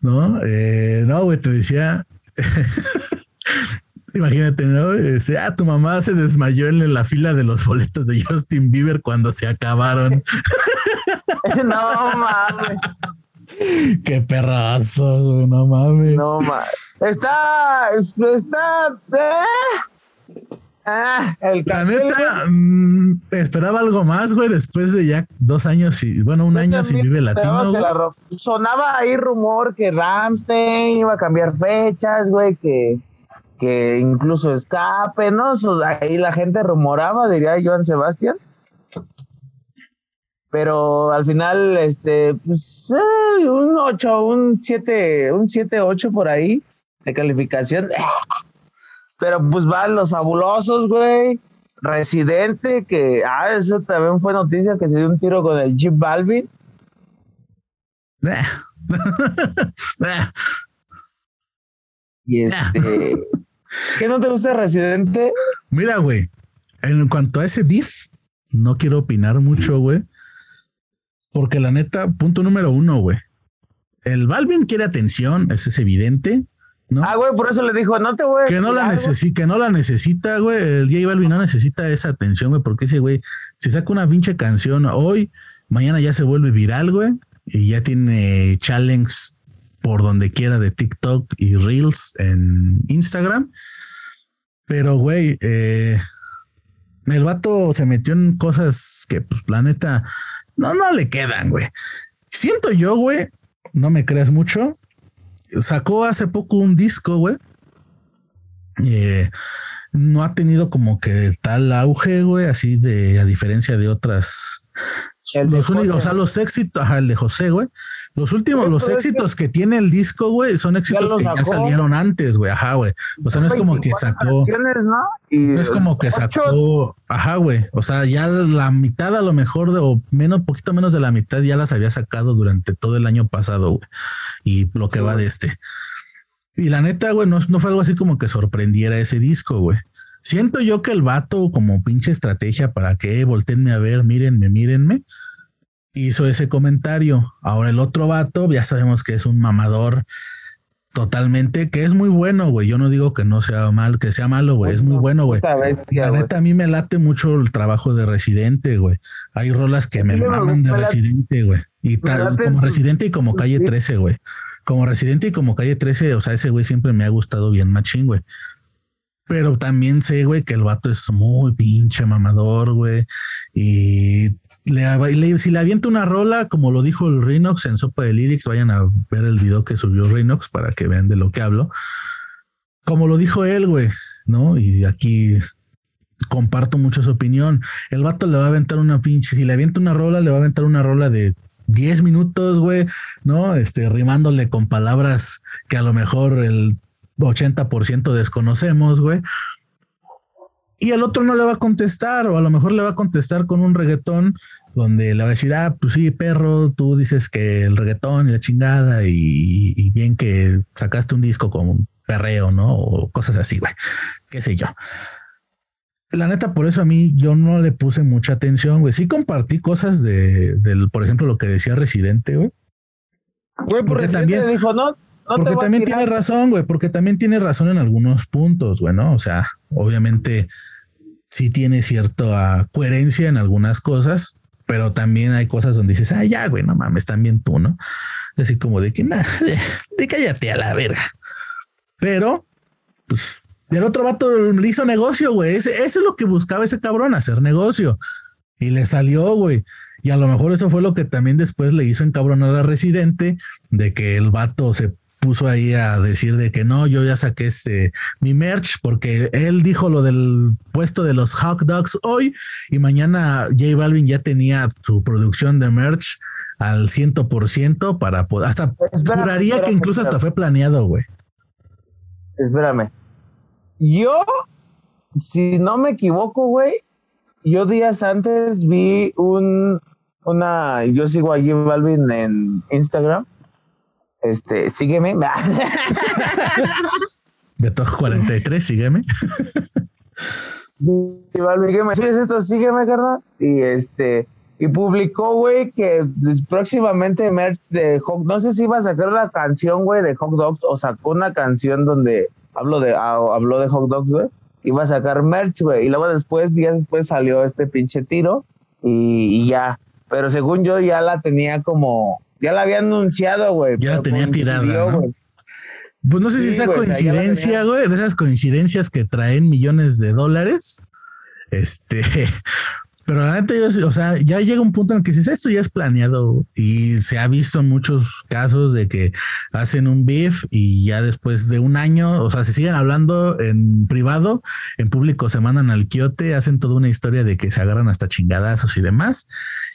¿No? Eh, no, güey, te decía. Imagínate, ¿no? Este, ah, tu mamá se desmayó en la fila de los boletos de Justin Bieber cuando se acabaron. no mames. Qué perrazo, no mames. No mames. Está, está. Eh. Ah, el La neta, mm, esperaba algo más, güey, después de ya dos años y, bueno, un Yo año sin Vive Latino, la Sonaba ahí rumor que Ramstein iba a cambiar fechas, güey, que, que incluso escape, ¿no? Ahí la gente rumoraba, diría Joan Sebastián. Pero al final, este, pues, eh, un 8, un 7, un 7, 8 por ahí de calificación. Pero pues van los fabulosos, güey. Residente, que, ah, eso también fue noticia, que se dio un tiro con el Jeep Balvin. Y este. ¿Qué no te gusta Residente? Mira, güey, en cuanto a ese beef, no quiero opinar mucho, güey. Porque la neta, punto número uno, güey. El Balvin quiere atención, eso es evidente, ¿no? Ah, güey, por eso le dijo, no te voy a. que no la decir algo". necesita, que no la necesita, güey. El J Balvin no necesita esa atención, güey, porque ese güey, si saca una pinche canción hoy, mañana ya se vuelve viral, güey, y ya tiene challenge por donde quiera de TikTok y Reels en Instagram. Pero, güey, eh, el vato se metió en cosas que, pues, la neta, no, no le quedan, güey. Siento yo, güey, no me creas mucho. Sacó hace poco un disco, güey. Eh, no ha tenido como que tal auge, güey, así de, a diferencia de otras. El de los únicos, José. o sea, los éxitos, ajá, el de José, güey. Los últimos, los que- éxitos que tiene el disco, güey, son éxitos que ya salieron antes, güey, ajá, güey. O sea, no es como que 24 sacó. ¿no? Y No es como que sacó, ajá, güey. O sea, ya la mitad a lo mejor, de, o menos, poquito menos de la mitad ya las había sacado durante todo el año pasado, güey. Y lo que Sí, va güey. de este. Y la neta, güey, no, no fue algo así como que sorprendiera ese disco, güey. Siento yo que el vato, como pinche estrategia para que volteenme a ver, mírenme, mírenme, hizo ese comentario. Ahora el otro vato, ya sabemos que es un mamador totalmente, que es muy bueno, güey. Yo no digo que no sea mal, que sea malo, güey. Es muy bueno, güey. La neta, a mí me late mucho el trabajo de Residente, güey. Hay rolas que me maman de Residente, güey. Y tal, como Residente y como Calle beat. 13, güey. Como Residente y como Calle 13, o sea, ese güey siempre me ha gustado bien machín, güey. Pero también sé, güey, que el vato es muy pinche mamador, güey. Y si le avienta una rola, como lo dijo el Rinox en Sopa de Lyrics, vayan a ver el video que subió Rinox para que vean de lo que hablo. Como lo dijo él, güey, ¿no? Y aquí comparto mucho su opinión. El vato le va a aventar una pinche, si le avienta una rola, le va a aventar una rola de 10 minutos, güey, ¿no? Este, rimándole con palabras que a lo mejor el 80% desconocemos, güey. Y el otro no le va a contestar, o a lo mejor le va a contestar con un reggaetón donde le va a decir, ah, pues sí, perro, tú dices que el reggaetón y la chingada, y, y bien que sacaste un disco con un perreo, ¿no? O cosas así, güey. Qué sé yo. La neta, por eso a mí yo no le puse mucha atención, güey. Sí compartí cosas de, del, por ejemplo, lo que decía Residente, güey. Güey, por porque Residente también- dijo, no, no Porque también tiene razón, güey, porque también tiene razón en algunos puntos, güey, ¿no? O sea, obviamente sí tiene cierta coherencia en algunas cosas, pero también hay cosas donde dices, ah, ya, güey, no mames, también tú, ¿no? Así como de que, nada, de, de cállate a la verga. Pero, pues, el otro vato le hizo negocio, güey. Ese, eso es lo que buscaba ese cabrón, hacer negocio. Y le salió, güey. Y a lo mejor eso fue lo que también después le hizo encabronar a Residente, de que el vato se puso ahí a decir de que no, yo ya saqué este mi merch porque él dijo lo del puesto de los hot dogs hoy y mañana J Balvin ya tenía su producción de merch al ciento por ciento para poder, hasta Espera, juraría que espérame, incluso hasta espérame. fue planeado, güey. Espérame. Yo, si no me equivoco, güey, yo días antes vi un, una, yo sigo a J Balvin en Instagram. Este, sígueme. Beto 43, sígueme. Balvin, sígueme. ¿Sí es esto? Sígueme, carnal. Y este, y publicó, güey, que des- próximamente merch de hot, no sé si iba a sacar una canción, güey, de hot dogs o sacó una canción donde hablo de, ah, habló de hot dogs, güey. Iba a sacar merch, güey. Y luego después, días después salió este pinche tiro y, y ya. pero según yo ya la tenía como, ya la había anunciado, güey. Ya la tenía tirada, ¿no? Pues no sé si esa güey, coincidencia, güey, de esas coincidencias que traen millones de dólares. Este, pero la neta, yo, sí- o sea, ya llega un punto en el que dices, esto ya es planeado y se ha visto en muchos casos de que hacen un beef y ya después de un año, o sea, se siguen hablando en privado, en público se mandan al quiote, hacen toda una historia de que se agarran hasta chingadazos y demás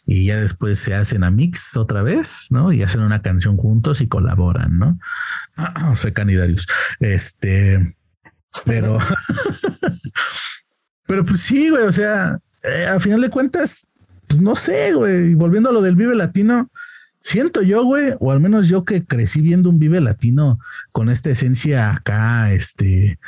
y ya después se hacen a mix otra vez, ¿no? Y hacen una canción juntos y colaboran, ¿no? O sea, canidarios. Este, pero, pero pues sí, güey, o sea, eh, a final de cuentas, pues no sé, güey, volviendo a lo del Vive Latino, siento yo, güey, o al menos yo que crecí viendo un Vive Latino con esta esencia acá, este,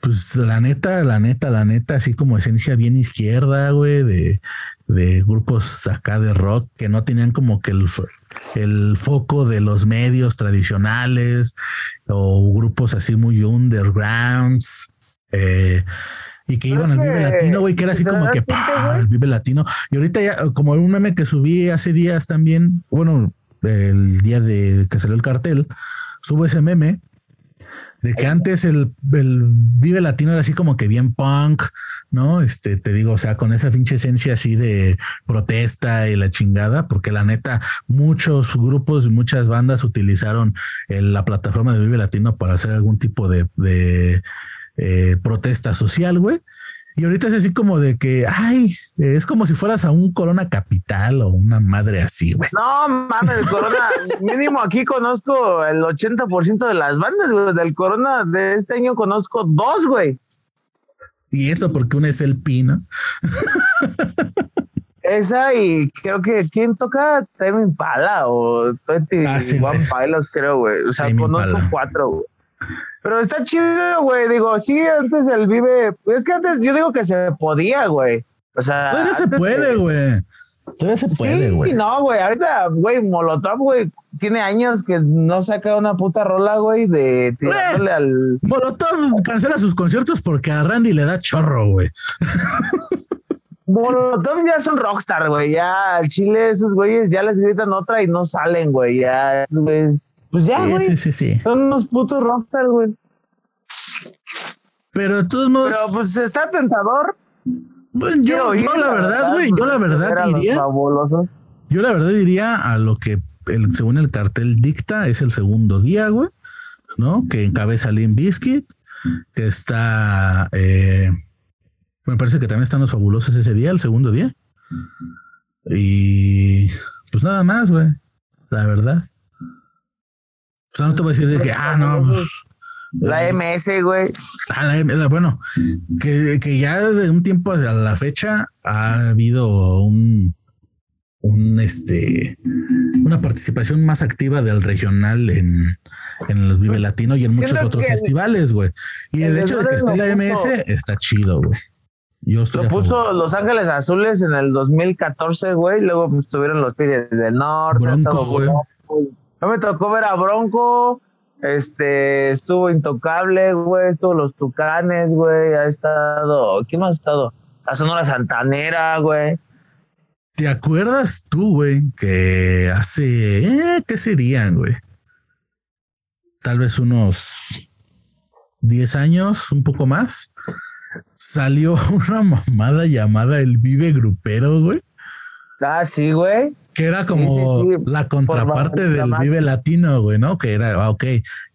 pues la neta, la neta, la neta, así como esencia bien izquierda, güey, de, de grupos acá de rock que no tenían como que el, el foco de los medios tradicionales o grupos así muy undergrounds. Eh, y que iban al Vive Latino, güey, que era así como que el Vive Latino. Y ahorita ya, como un meme que subí hace días también, bueno, el día de que salió el cartel, subo ese meme de que antes el, el Vive Latino era así como que bien punk, ¿no? Este, te digo, o sea, con esa pinche esencia así de protesta y la chingada, porque la neta, muchos grupos y muchas bandas utilizaron el- la plataforma de Vive Latino para hacer algún tipo de, eh, protesta social, güey. Y ahorita es así como de que, ay, es como si fueras a un Corona Capital o una madre así, güey. No mames, Corona, mínimo aquí conozco el 80% de las bandas, güey. Del Corona de este año conozco dos, güey. Y eso porque una es el Pino. Esa y creo que ¿quién toca? Tame Impala o 21 Ah, sí, güey. Pilots, creo, güey. O sea, Tame conozco Impala. cuatro, güey. Pero está chido, güey. Digo, sí, antes el Vive. Es que antes yo digo que se podía, güey. O sea. Todavía se puede, güey. Todavía se puede, sí, güey. no, güey. Ahorita, güey, Molotov, güey, tiene años que no saca una puta rola, güey, de tirándole al. Molotov cancela sus conciertos porque a Randy le da chorro, güey. Molotov ya son rockstar, güey. Ya al Chile, esos güeyes ya les gritan otra y no salen, güey. Ya, güeyes. Pues ya, güey. sí, sí, sí. Son unos putos rockstar, güey. Pero de todos modos, Pero pues está tentador. pues, yo, ir, yo la verdad, güey, yo la verdad diría, fabulosos. yo la verdad diría a lo que el, según el cartel dicta es el segundo día, güey, ¿no? Que encabeza Limp Bizkit, que está, eh, me parece que también están los fabulosos ese día, el segundo día. Y pues nada más, güey, la verdad. O sea, no te voy a decir de que, ah, no, pues, La MS, güey. Ah, la- la- bueno, que, que ya de un tiempo a la fecha ha habido un, un este, una participación más activa del regional en, en los Vive Latino y en muchos otros que festivales, güey. Y el el hecho de que esté la puso- MS está chido, güey. Yo estoy Lo puso Los Ángeles Azules en el 2014, güey. Luego pues tuvieron los Tigres del Norte. Bronco, güey. No me tocó ver a Bronco. Este, estuvo Intocable, güey. Estuvo Los Tucanes, güey. Ha estado. ¿Quién más ha estado? La Sonora Santanera, güey. ¿Te acuerdas tú, güey, que hace, eh, ¿qué serían, güey? Tal vez unos 10 años, un poco más. Salió una mamada llamada el Vive Grupero, güey, Ah, sí, güey. Que era como Sí, sí, sí. la contraparte Por del. Vive Latino, güey, ¿no? Que era, ah, ok,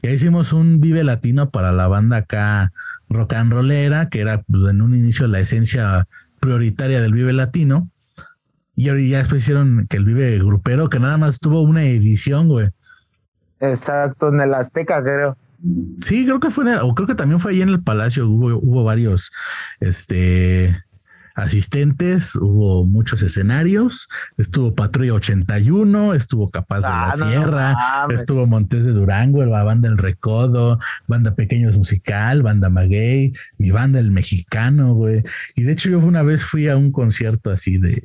ya hicimos un Vive Latino para la banda acá rock and rollera, que era pues, en un inicio la esencia prioritaria del Vive Latino. Y ahora ya después hicieron que el Vive Grupero, que nada más tuvo una edición, güey. Exacto, en el Azteca, creo. Sí, creo que fue, en el- o creo que también fue ahí en el Palacio, hubo, hubo varios, este, asistentes, hubo muchos escenarios, estuvo Patrulla 81, estuvo Capaz de Ah, la no, no Sierra, estuvo Montes de Durango, la banda El Recodo, banda Pequeños Musical, banda Maguey, mi banda El Mexicano, güey. Y de hecho yo una vez fui a un concierto así de,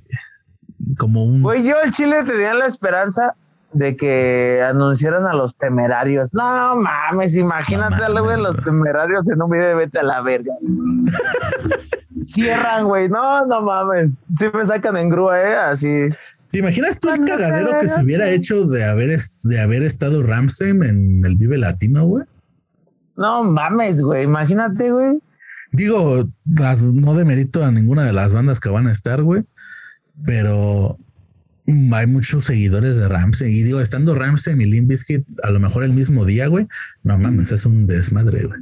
como un... Güey, yo el Chile tenía la esperanza de que anunciaran a los temerarios. No mames, imagínate No a mames, los temerarios en un video de vete a la verga. Cierran, güey. No, no mames. Sí me sacan en grúa, eh. Así. ¿Te imaginas tú el cagadero que se hubiera hecho de haber, de haber estado Ramsey en el Vive Latino, güey? No mames, güey. Imagínate, güey. Digo, no demerito a ninguna de las bandas que van a estar, güey. Pero hay muchos seguidores de Ramsey. Y digo, estando Ramsey y Limp Bizkit a lo mejor el mismo día, güey. No mames, es un desmadre, güey.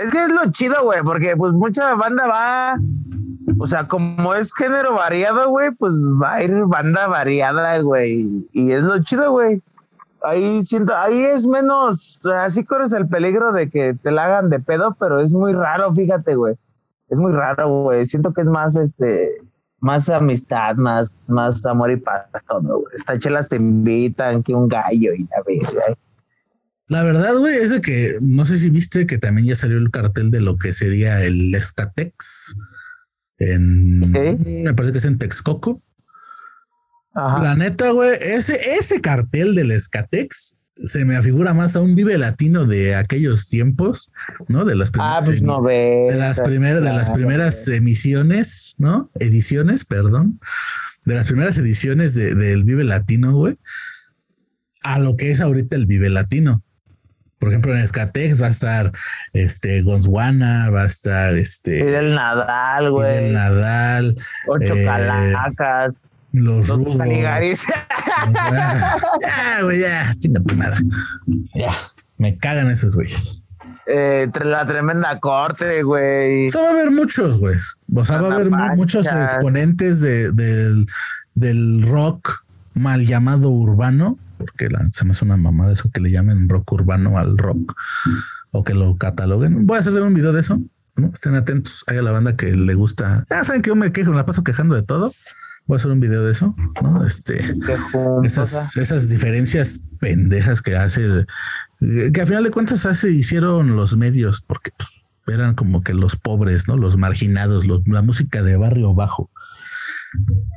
Es que es lo chido, güey, porque pues mucha banda va, o sea, como es género variado, güey, pues va a ir banda variada, güey. Y es lo chido, güey. Ahí siento, ahí es menos, así corres el peligro de que te la hagan de pedo, pero es muy raro, fíjate, güey. Es muy raro, güey. Siento que es más, este, más amistad, más, más amor y paz, todo, güey. Estas chelas te invitan, que un gallo y la. La verdad, güey, es de que no sé si viste que también ya salió el cartel de lo que sería el Estatex. En, Me parece que es en Texcoco. La neta, güey, ese, ese cartel del Escatex se me afigura más a un vive latino de aquellos tiempos, ¿no? De las primeras, ah, pues de las primeras, de las primeras emisiones, ¿no? Ediciones, perdón. De las primeras ediciones del Vive Latino, güey. A lo que es ahorita el Vive Latino. Por ejemplo, en Escatex va a estar este Gonzwana, va a estar este. Fidel Nadal, güey. Fidel Nadal. Ocho eh, calacas. Los, los rudos. ya, güey, ya. Chinga tu nada. Ya. Me cagan esos güeyes. Eh, la tremenda corte, güey. O sea, va a haber muchos, güey. O sea, va a haber muchos exponentes de, del, del rock mal llamado urbano porque se me hace una mamada eso que le llamen rock urbano al rock o que lo cataloguen. Voy a hacer un video de eso. ¿no? Estén atentos. Hay a la banda que le gusta. Ya saben que yo me quejo, me la paso quejando de todo. Voy a hacer un video de eso, ¿no? Este, esas, esas diferencias pendejas que hace, que al final de cuentas hace, hicieron los medios, porque pues, eran como que los pobres, ¿no? Los marginados, la música de barrio bajo.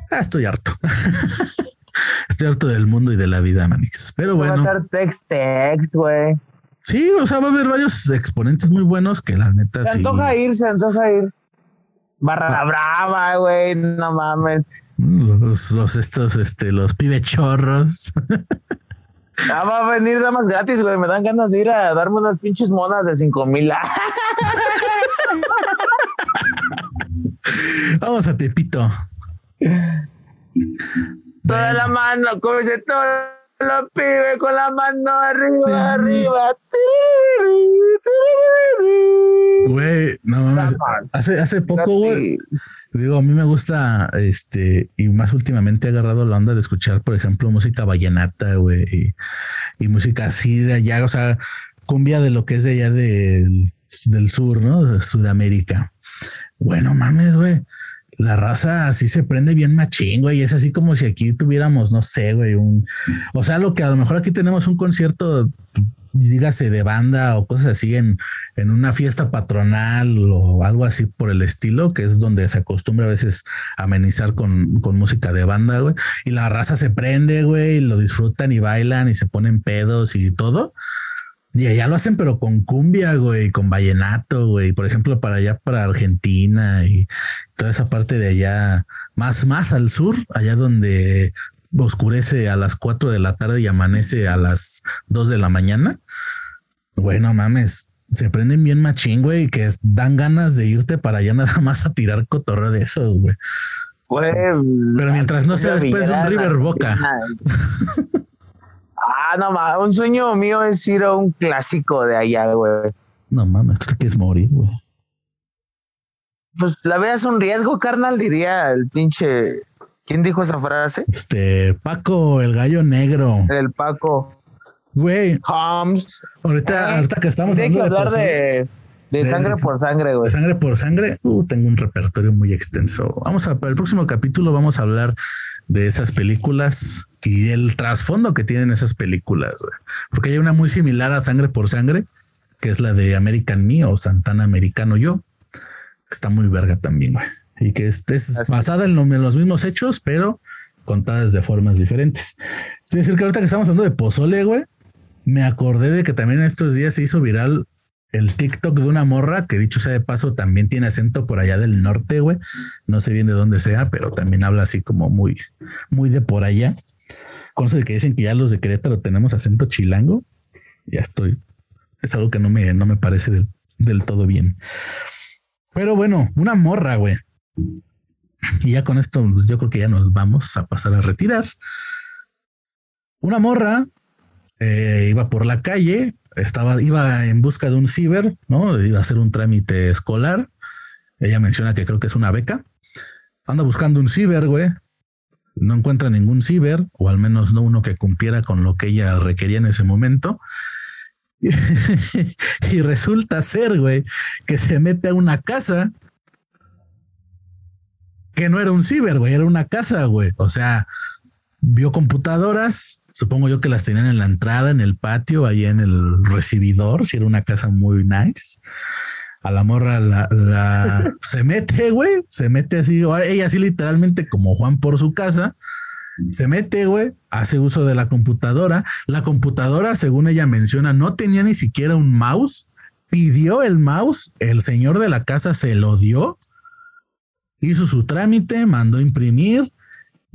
Ah, estoy harto. Estoy harto del mundo y de la vida, Manix. Pero bueno. Va a text, text, güey. Sí, o sea, va a haber varios exponentes muy buenos que la neta. Se antoja ir, se antoja ir. Barra ah. brava, güey, no mames. Los, estos, este, los pibechorros. Ah, va a venir damas gratis, güey. Me dan ganas de ir a darme unas pinches monas de cinco mil. Vamos a Tepito. Toda la mano, como dice todos los pibes con la mano arriba, arriba. Güey, no Hace, hace poco, güey. Digo, a mí me gusta, este, y más últimamente he agarrado la onda de escuchar, por ejemplo, música vallenata, güey, y, y música así de allá, o sea, cumbia de lo que es de allá del, del sur, ¿no? De Sudamérica. Bueno, mames, güey la raza así se prende bien machín, güey. Es así como si aquí tuviéramos, no sé, güey, un. O sea, lo que a lo mejor aquí tenemos un concierto, dígase, de banda o cosas así en, en una fiesta patronal o algo así por el estilo, que es donde se acostumbra a veces amenizar con, con música de banda, güey. Y la raza se prende, güey, y lo disfrutan y bailan y se ponen pedos y todo. Y allá lo hacen, pero con cumbia, güey, con vallenato, güey. Por ejemplo, para allá, para Argentina y toda esa parte de allá, más, más al sur, allá donde oscurece a las 4 de la tarde y amanece a las 2 de la mañana. Bueno, mames, se prenden bien machín, güey, que dan ganas de irte para allá nada más a tirar cotorreo de esos, güey. Pero mientras no sea después de un River Boca. Ah, no mames, un sueño mío es ir a un clásico de allá, güey. No mames, tú te quieres morir, güey. Pues la veas un riesgo, carnal, diría el pinche. ¿Quién dijo esa frase? Este, Paco, el gallo negro. El Paco. Güey. Homs. Ahorita, ah, ahorita que estamos Hay que hablar de, de, sangre por sangre, güey. Sangre por sangre. Uh, tengo un repertorio muy extenso. Vamos a, para el próximo capítulo vamos a hablar de esas películas y el trasfondo que tienen esas películas, porque hay una muy similar a Sangre por Sangre, que es la de American Me o Santana Americano Yo, que está muy verga también, güey, y que es, basada en, los mismos hechos, pero contadas de formas diferentes. Quiero decir que ahorita que estamos hablando de pozole, güey, me acordé de que también estos días se hizo viral el TikTok de una morra que dicho sea de paso también tiene acento por allá del norte, güey. No sé bien de dónde sea, pero también habla así como muy, muy de por allá. Con eso de que dicen que ya los de Querétaro tenemos acento chilango, ya estoy. Es algo que no me, no me parece del, del todo bien. Pero bueno, una morra, güey. Y ya con esto, pues, yo creo que ya nos vamos a pasar a retirar. Una morra eh, iba por la calle, estaba, iba en busca de un ciber, ¿no? Iba a hacer un trámite escolar. Ella menciona que creo que es una beca. Anda buscando un ciber, güey. No encuentra ningún ciber, o al menos no uno que cumpliera con lo que ella requería en ese momento. y resulta ser, güey, que se mete a una casa que no era un ciber, güey, era una casa, güey. O sea, vio computadoras, supongo yo que las tenían en la entrada, en el patio, ahí en el recibidor, si era una casa muy nice. A la morra la, se mete, güey, se mete así, ella así literalmente como Juan por su casa, se mete, güey, hace uso de la computadora. La computadora, según ella menciona, no tenía ni siquiera un mouse. Pidió el mouse, el señor de la casa se lo dio, hizo su trámite, mandó imprimir,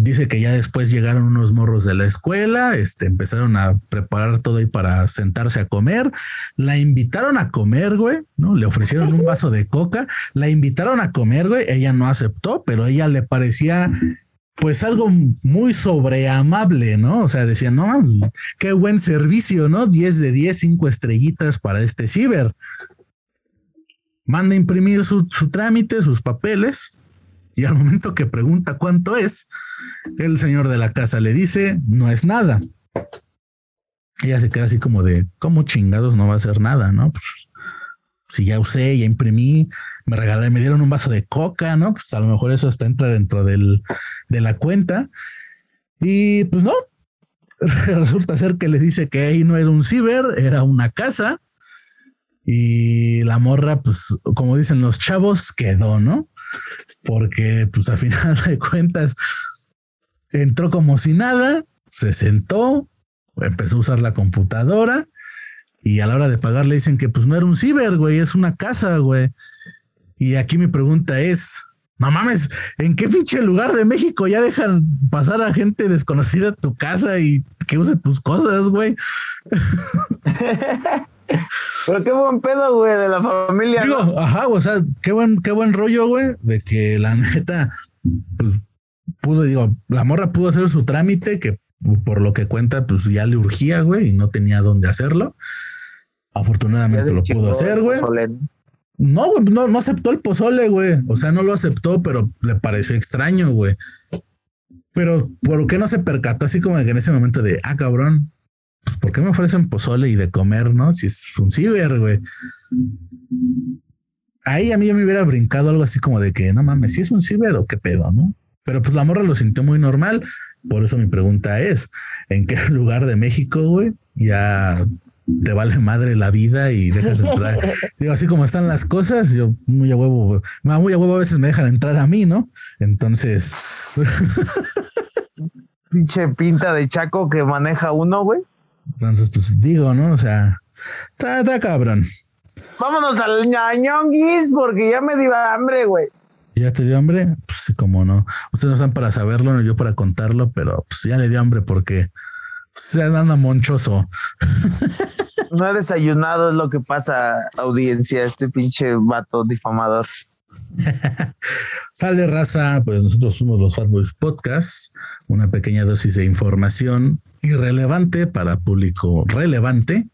Dice que ya después llegaron unos morros de la escuela, este, empezaron a preparar todo ahí para sentarse a comer. La invitaron a comer, güey, ¿no? Le ofrecieron un vaso de coca, la invitaron a comer, güey. Ella no aceptó, pero a ella le parecía pues algo muy sobreamable, ¿no? O sea, decía, no, qué buen servicio, ¿no? 10 de 10, 5 estrellitas para este ciber. Manda a imprimir su, su trámite, sus papeles, y al momento que pregunta cuánto es, el señor de la casa le dice, no es nada. Ella se queda así como de, ¿cómo chingados no va a ser nada? ¿No? Pues, si ya usé, ya imprimí, me regalaron, me dieron un vaso de coca, ¿no? Pues a lo mejor eso hasta entra dentro del, de la cuenta. Y pues no, resulta ser que le dice que ahí no era un ciber, era una casa. Y la morra, pues como dicen los chavos, quedó, ¿no? Porque pues a final de cuentas entró como si nada, se sentó, empezó a usar la computadora y a la hora de pagar le dicen que pues no era un ciber, güey, es una casa, güey. Y aquí mi pregunta es, no mames, ¿en qué pinche lugar de México ya dejan pasar a gente desconocida a tu casa y que use tus cosas, güey? Pero qué buen pedo, güey, de la familia. Digo, ajá, o sea, qué buen, qué buen rollo, güey, de que la neta, pues pudo, digo, la morra pudo hacer su trámite, que por lo que cuenta, pues ya le urgía, güey, y no tenía dónde hacerlo. Afortunadamente lo pudo hacer, güey. No, güey, no, no aceptó el pozole, güey. O sea, no lo aceptó, pero le pareció extraño, güey. Pero, ¿por qué no se percató así como que en ese momento de, ah, cabrón, pues, ¿por qué me ofrecen pozole y de comer, no? Si es un ciber, güey. Ahí a mí me hubiera brincado algo así como de que, no mames, si es un ciber o qué pedo, ¿no? Pero pues la morra lo sintió muy normal. Por eso mi pregunta es, ¿en qué lugar de México, güey, ya te vale madre la vida y dejas entrar? Digo, así como están las cosas, yo muy a huevo, muy a huevo a veces me dejan entrar a mí, ¿no? Entonces... Pinche pinta de chaco que maneja uno, güey. Entonces, pues digo, ¿no? O sea, está, cabrón. Vámonos al ñañonguis porque ya me dio hambre, güey. ¿Ya te dio hambre? Pues sí, como no. Ustedes no están para saberlo, yo para contarlo, pero pues ya le dio hambre porque se anda monchoso. No he desayunado, es lo que pasa, audiencia, este pinche vato difamador. Sale raza, pues nosotros somos los Fatboys Podcast, una pequeña dosis de información irrelevante para público relevante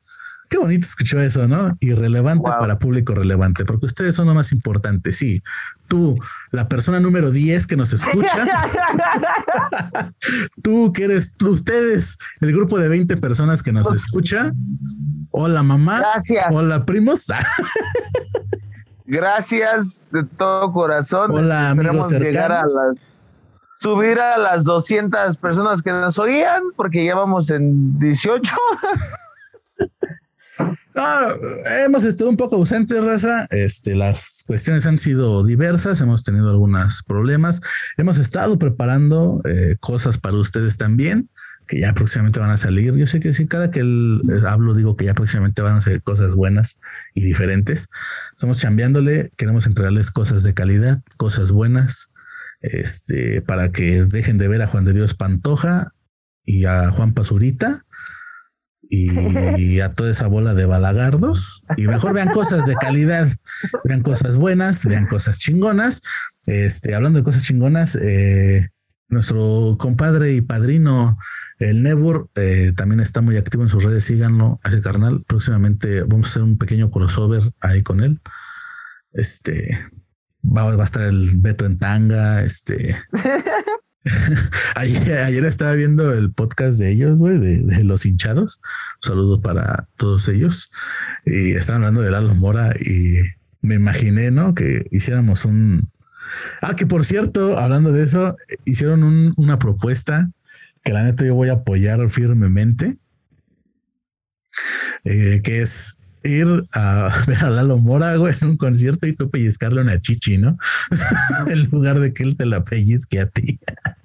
Qué bonito escuchó eso, ¿no? Irrelevante para público relevante, porque ustedes son lo más importante. Sí, tú, la persona número 10 que nos escucha, tú que eres, tú, ustedes, el grupo de 20 personas que nos pues, escucha. Hola mamá. Gracias. Hola primos. Gracias de todo corazón. Hola amigos llegar a las subir a las 200 personas que nos oían, porque ya vamos en 18. hemos estado un poco ausentes, raza. Este, las cuestiones han sido diversas, hemos tenido algunos problemas. Hemos estado preparando eh, cosas para ustedes también. que ya próximamente van a salir. Yo sé que sí, cada que hablo digo que ya próximamente van a salir cosas buenas y diferentes. Estamos chambeándole, queremos entregarles cosas de calidad, cosas buenas, este, para que dejen de ver a Juan de Dios Pantoja y a Juan Pazurita y, a toda esa bola de balagardos y mejor vean cosas de calidad, vean cosas buenas, vean cosas chingonas. Este, hablando de cosas chingonas, eh, nuestro compadre y padrino, el Nebur, eh, también está muy activo en sus redes. Síganlo, ese carnal. Próximamente vamos a hacer un pequeño crossover ahí con él. Este va, va a estar el Beto en tanga. Este ayer, estaba viendo el podcast de ellos, güey, de, los hinchados. Saludos para todos ellos. Y estaban hablando de Lalo Mora y me imaginé, ¿no? Que hiciéramos un. Ah, que por cierto, hablando de eso, hicieron una propuesta que la neta yo voy a apoyar firmemente. Eh, que es ir a ver a Lalo Mora, güey, en un concierto y tú pellizcarle una chichi, ¿no? en lugar de que él te la pellizque a ti.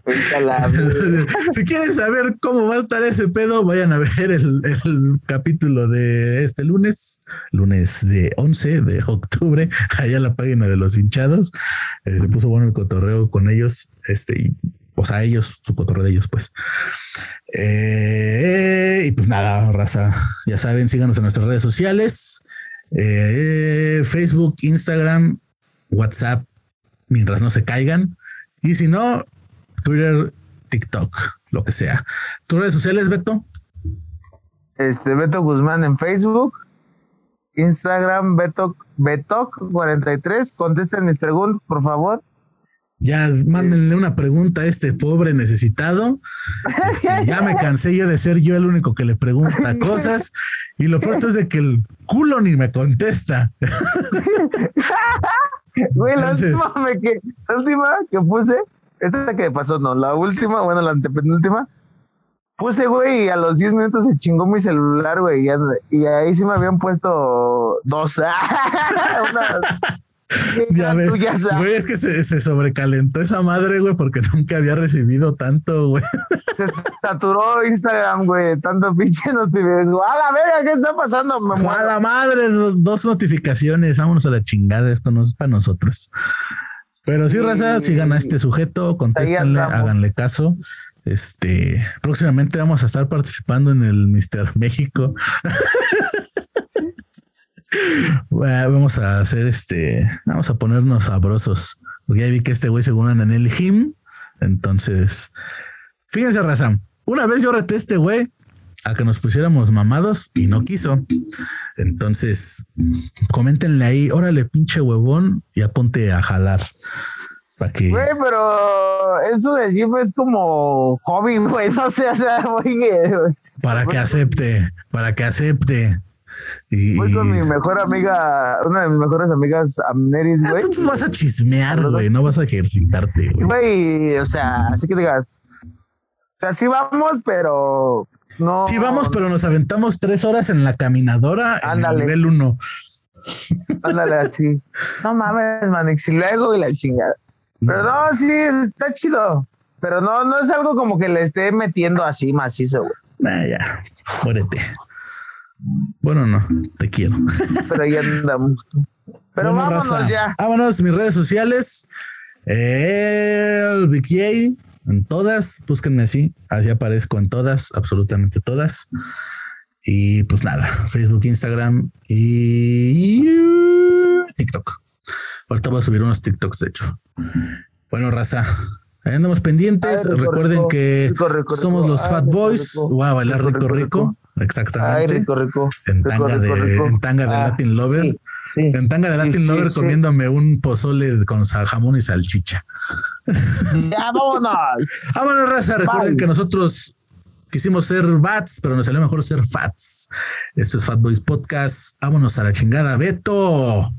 si quieren saber cómo va a estar ese pedo, vayan a ver el, capítulo de este lunes, lunes de 11 de octubre, allá en la página de los hinchados. Eh, se puso bueno el cotorreo con ellos, este, y o sea, ellos, su cotorreo de ellos, pues. Eh, y pues nada, raza, ya saben, síganos en nuestras redes sociales, eh, Facebook, Instagram, WhatsApp, mientras no se caigan. Y si no, Twitter, TikTok, lo que sea. ¿Tus redes sociales, Beto? Este, Beto Guzmán en Facebook, Instagram, Beto, Betoc43. Contesten mis preguntas, por favor. Ya mándenle una pregunta a este pobre necesitado. Este, ya me cansé yo de ser yo el único que le pregunta cosas. Y lo pronto es de que el culo ni me contesta. Güey, la última, que, la última que puse, esta que pasó, no, la última, bueno, la antepenúltima, puse, güey, y a los 10 minutos se chingó mi celular, güey, y, ahí sí me habían puesto dos. Una, ya güey, es que se, sobrecalentó esa madre, güey, porque nunca había recibido tanto, güey. Se saturó Instagram, güey, tanto pinche notificación. A la verga, ¿qué está pasando? Me a la madre, dos notificaciones, vámonos a la chingada, esto no es para nosotros. Pero sí, raza, sigan a este sujeto, contéstenle, háganle caso. Este, próximamente vamos a estar participando en el Mister México. vamos a hacer este, vamos a ponernos sabrosos. Porque ya vi que este güey según anda en el gym. Entonces, fíjense, raza. Una vez yo reté a este güey a que nos pusiéramos mamados y no quiso. Entonces, coméntenle ahí, órale, pinche huevón, y aponte a jalar. Para que. Güey, pero eso de gym es como hobby, güey. No sé, o sea, Para que acepte, para que acepte. Y, Voy con mi mejor amiga, una de mis mejores amigas, Amneris, güey. Tú vas a chismear, güey, no vas a ejercitarte, güey. Güey, o sea, así que digas. O sea, sí vamos, pero no. Sí vamos, pero nos aventamos tres horas en la caminadora Ándale. en el nivel uno. Ándale, así. No mames, Manix, y luego y la chingada. Pero no, sí, está chido. Pero no, no es algo como que le esté metiendo así macizo, güey. Nah, ya, muérete. Bueno, no, te quiero. Pero ya andamos. Pero vámonos ya. Vámonos, mis redes sociales. El BK en todas, búsquenme así, así aparezco en todas, absolutamente todas. Y pues nada, Facebook, Instagram y TikTok. Ahorita voy a subir unos TikToks, de hecho. Bueno, raza, ahí andamos pendientes. Recuerden que somos los Fat Boys. Voy a bailar rico, rico. Exactamente. Ay, rico, rico. En tanga, de, En tanga de ah, Latin Lover. En tanga de Latin Lover comiéndome un pozole con jamón y salchicha. Ya, vámonos. vámonos, raza. Recuerden que nosotros quisimos ser bats, pero nos salió mejor ser fats. Esto es Fat Boys Podcast. Vámonos a la chingada, Beto.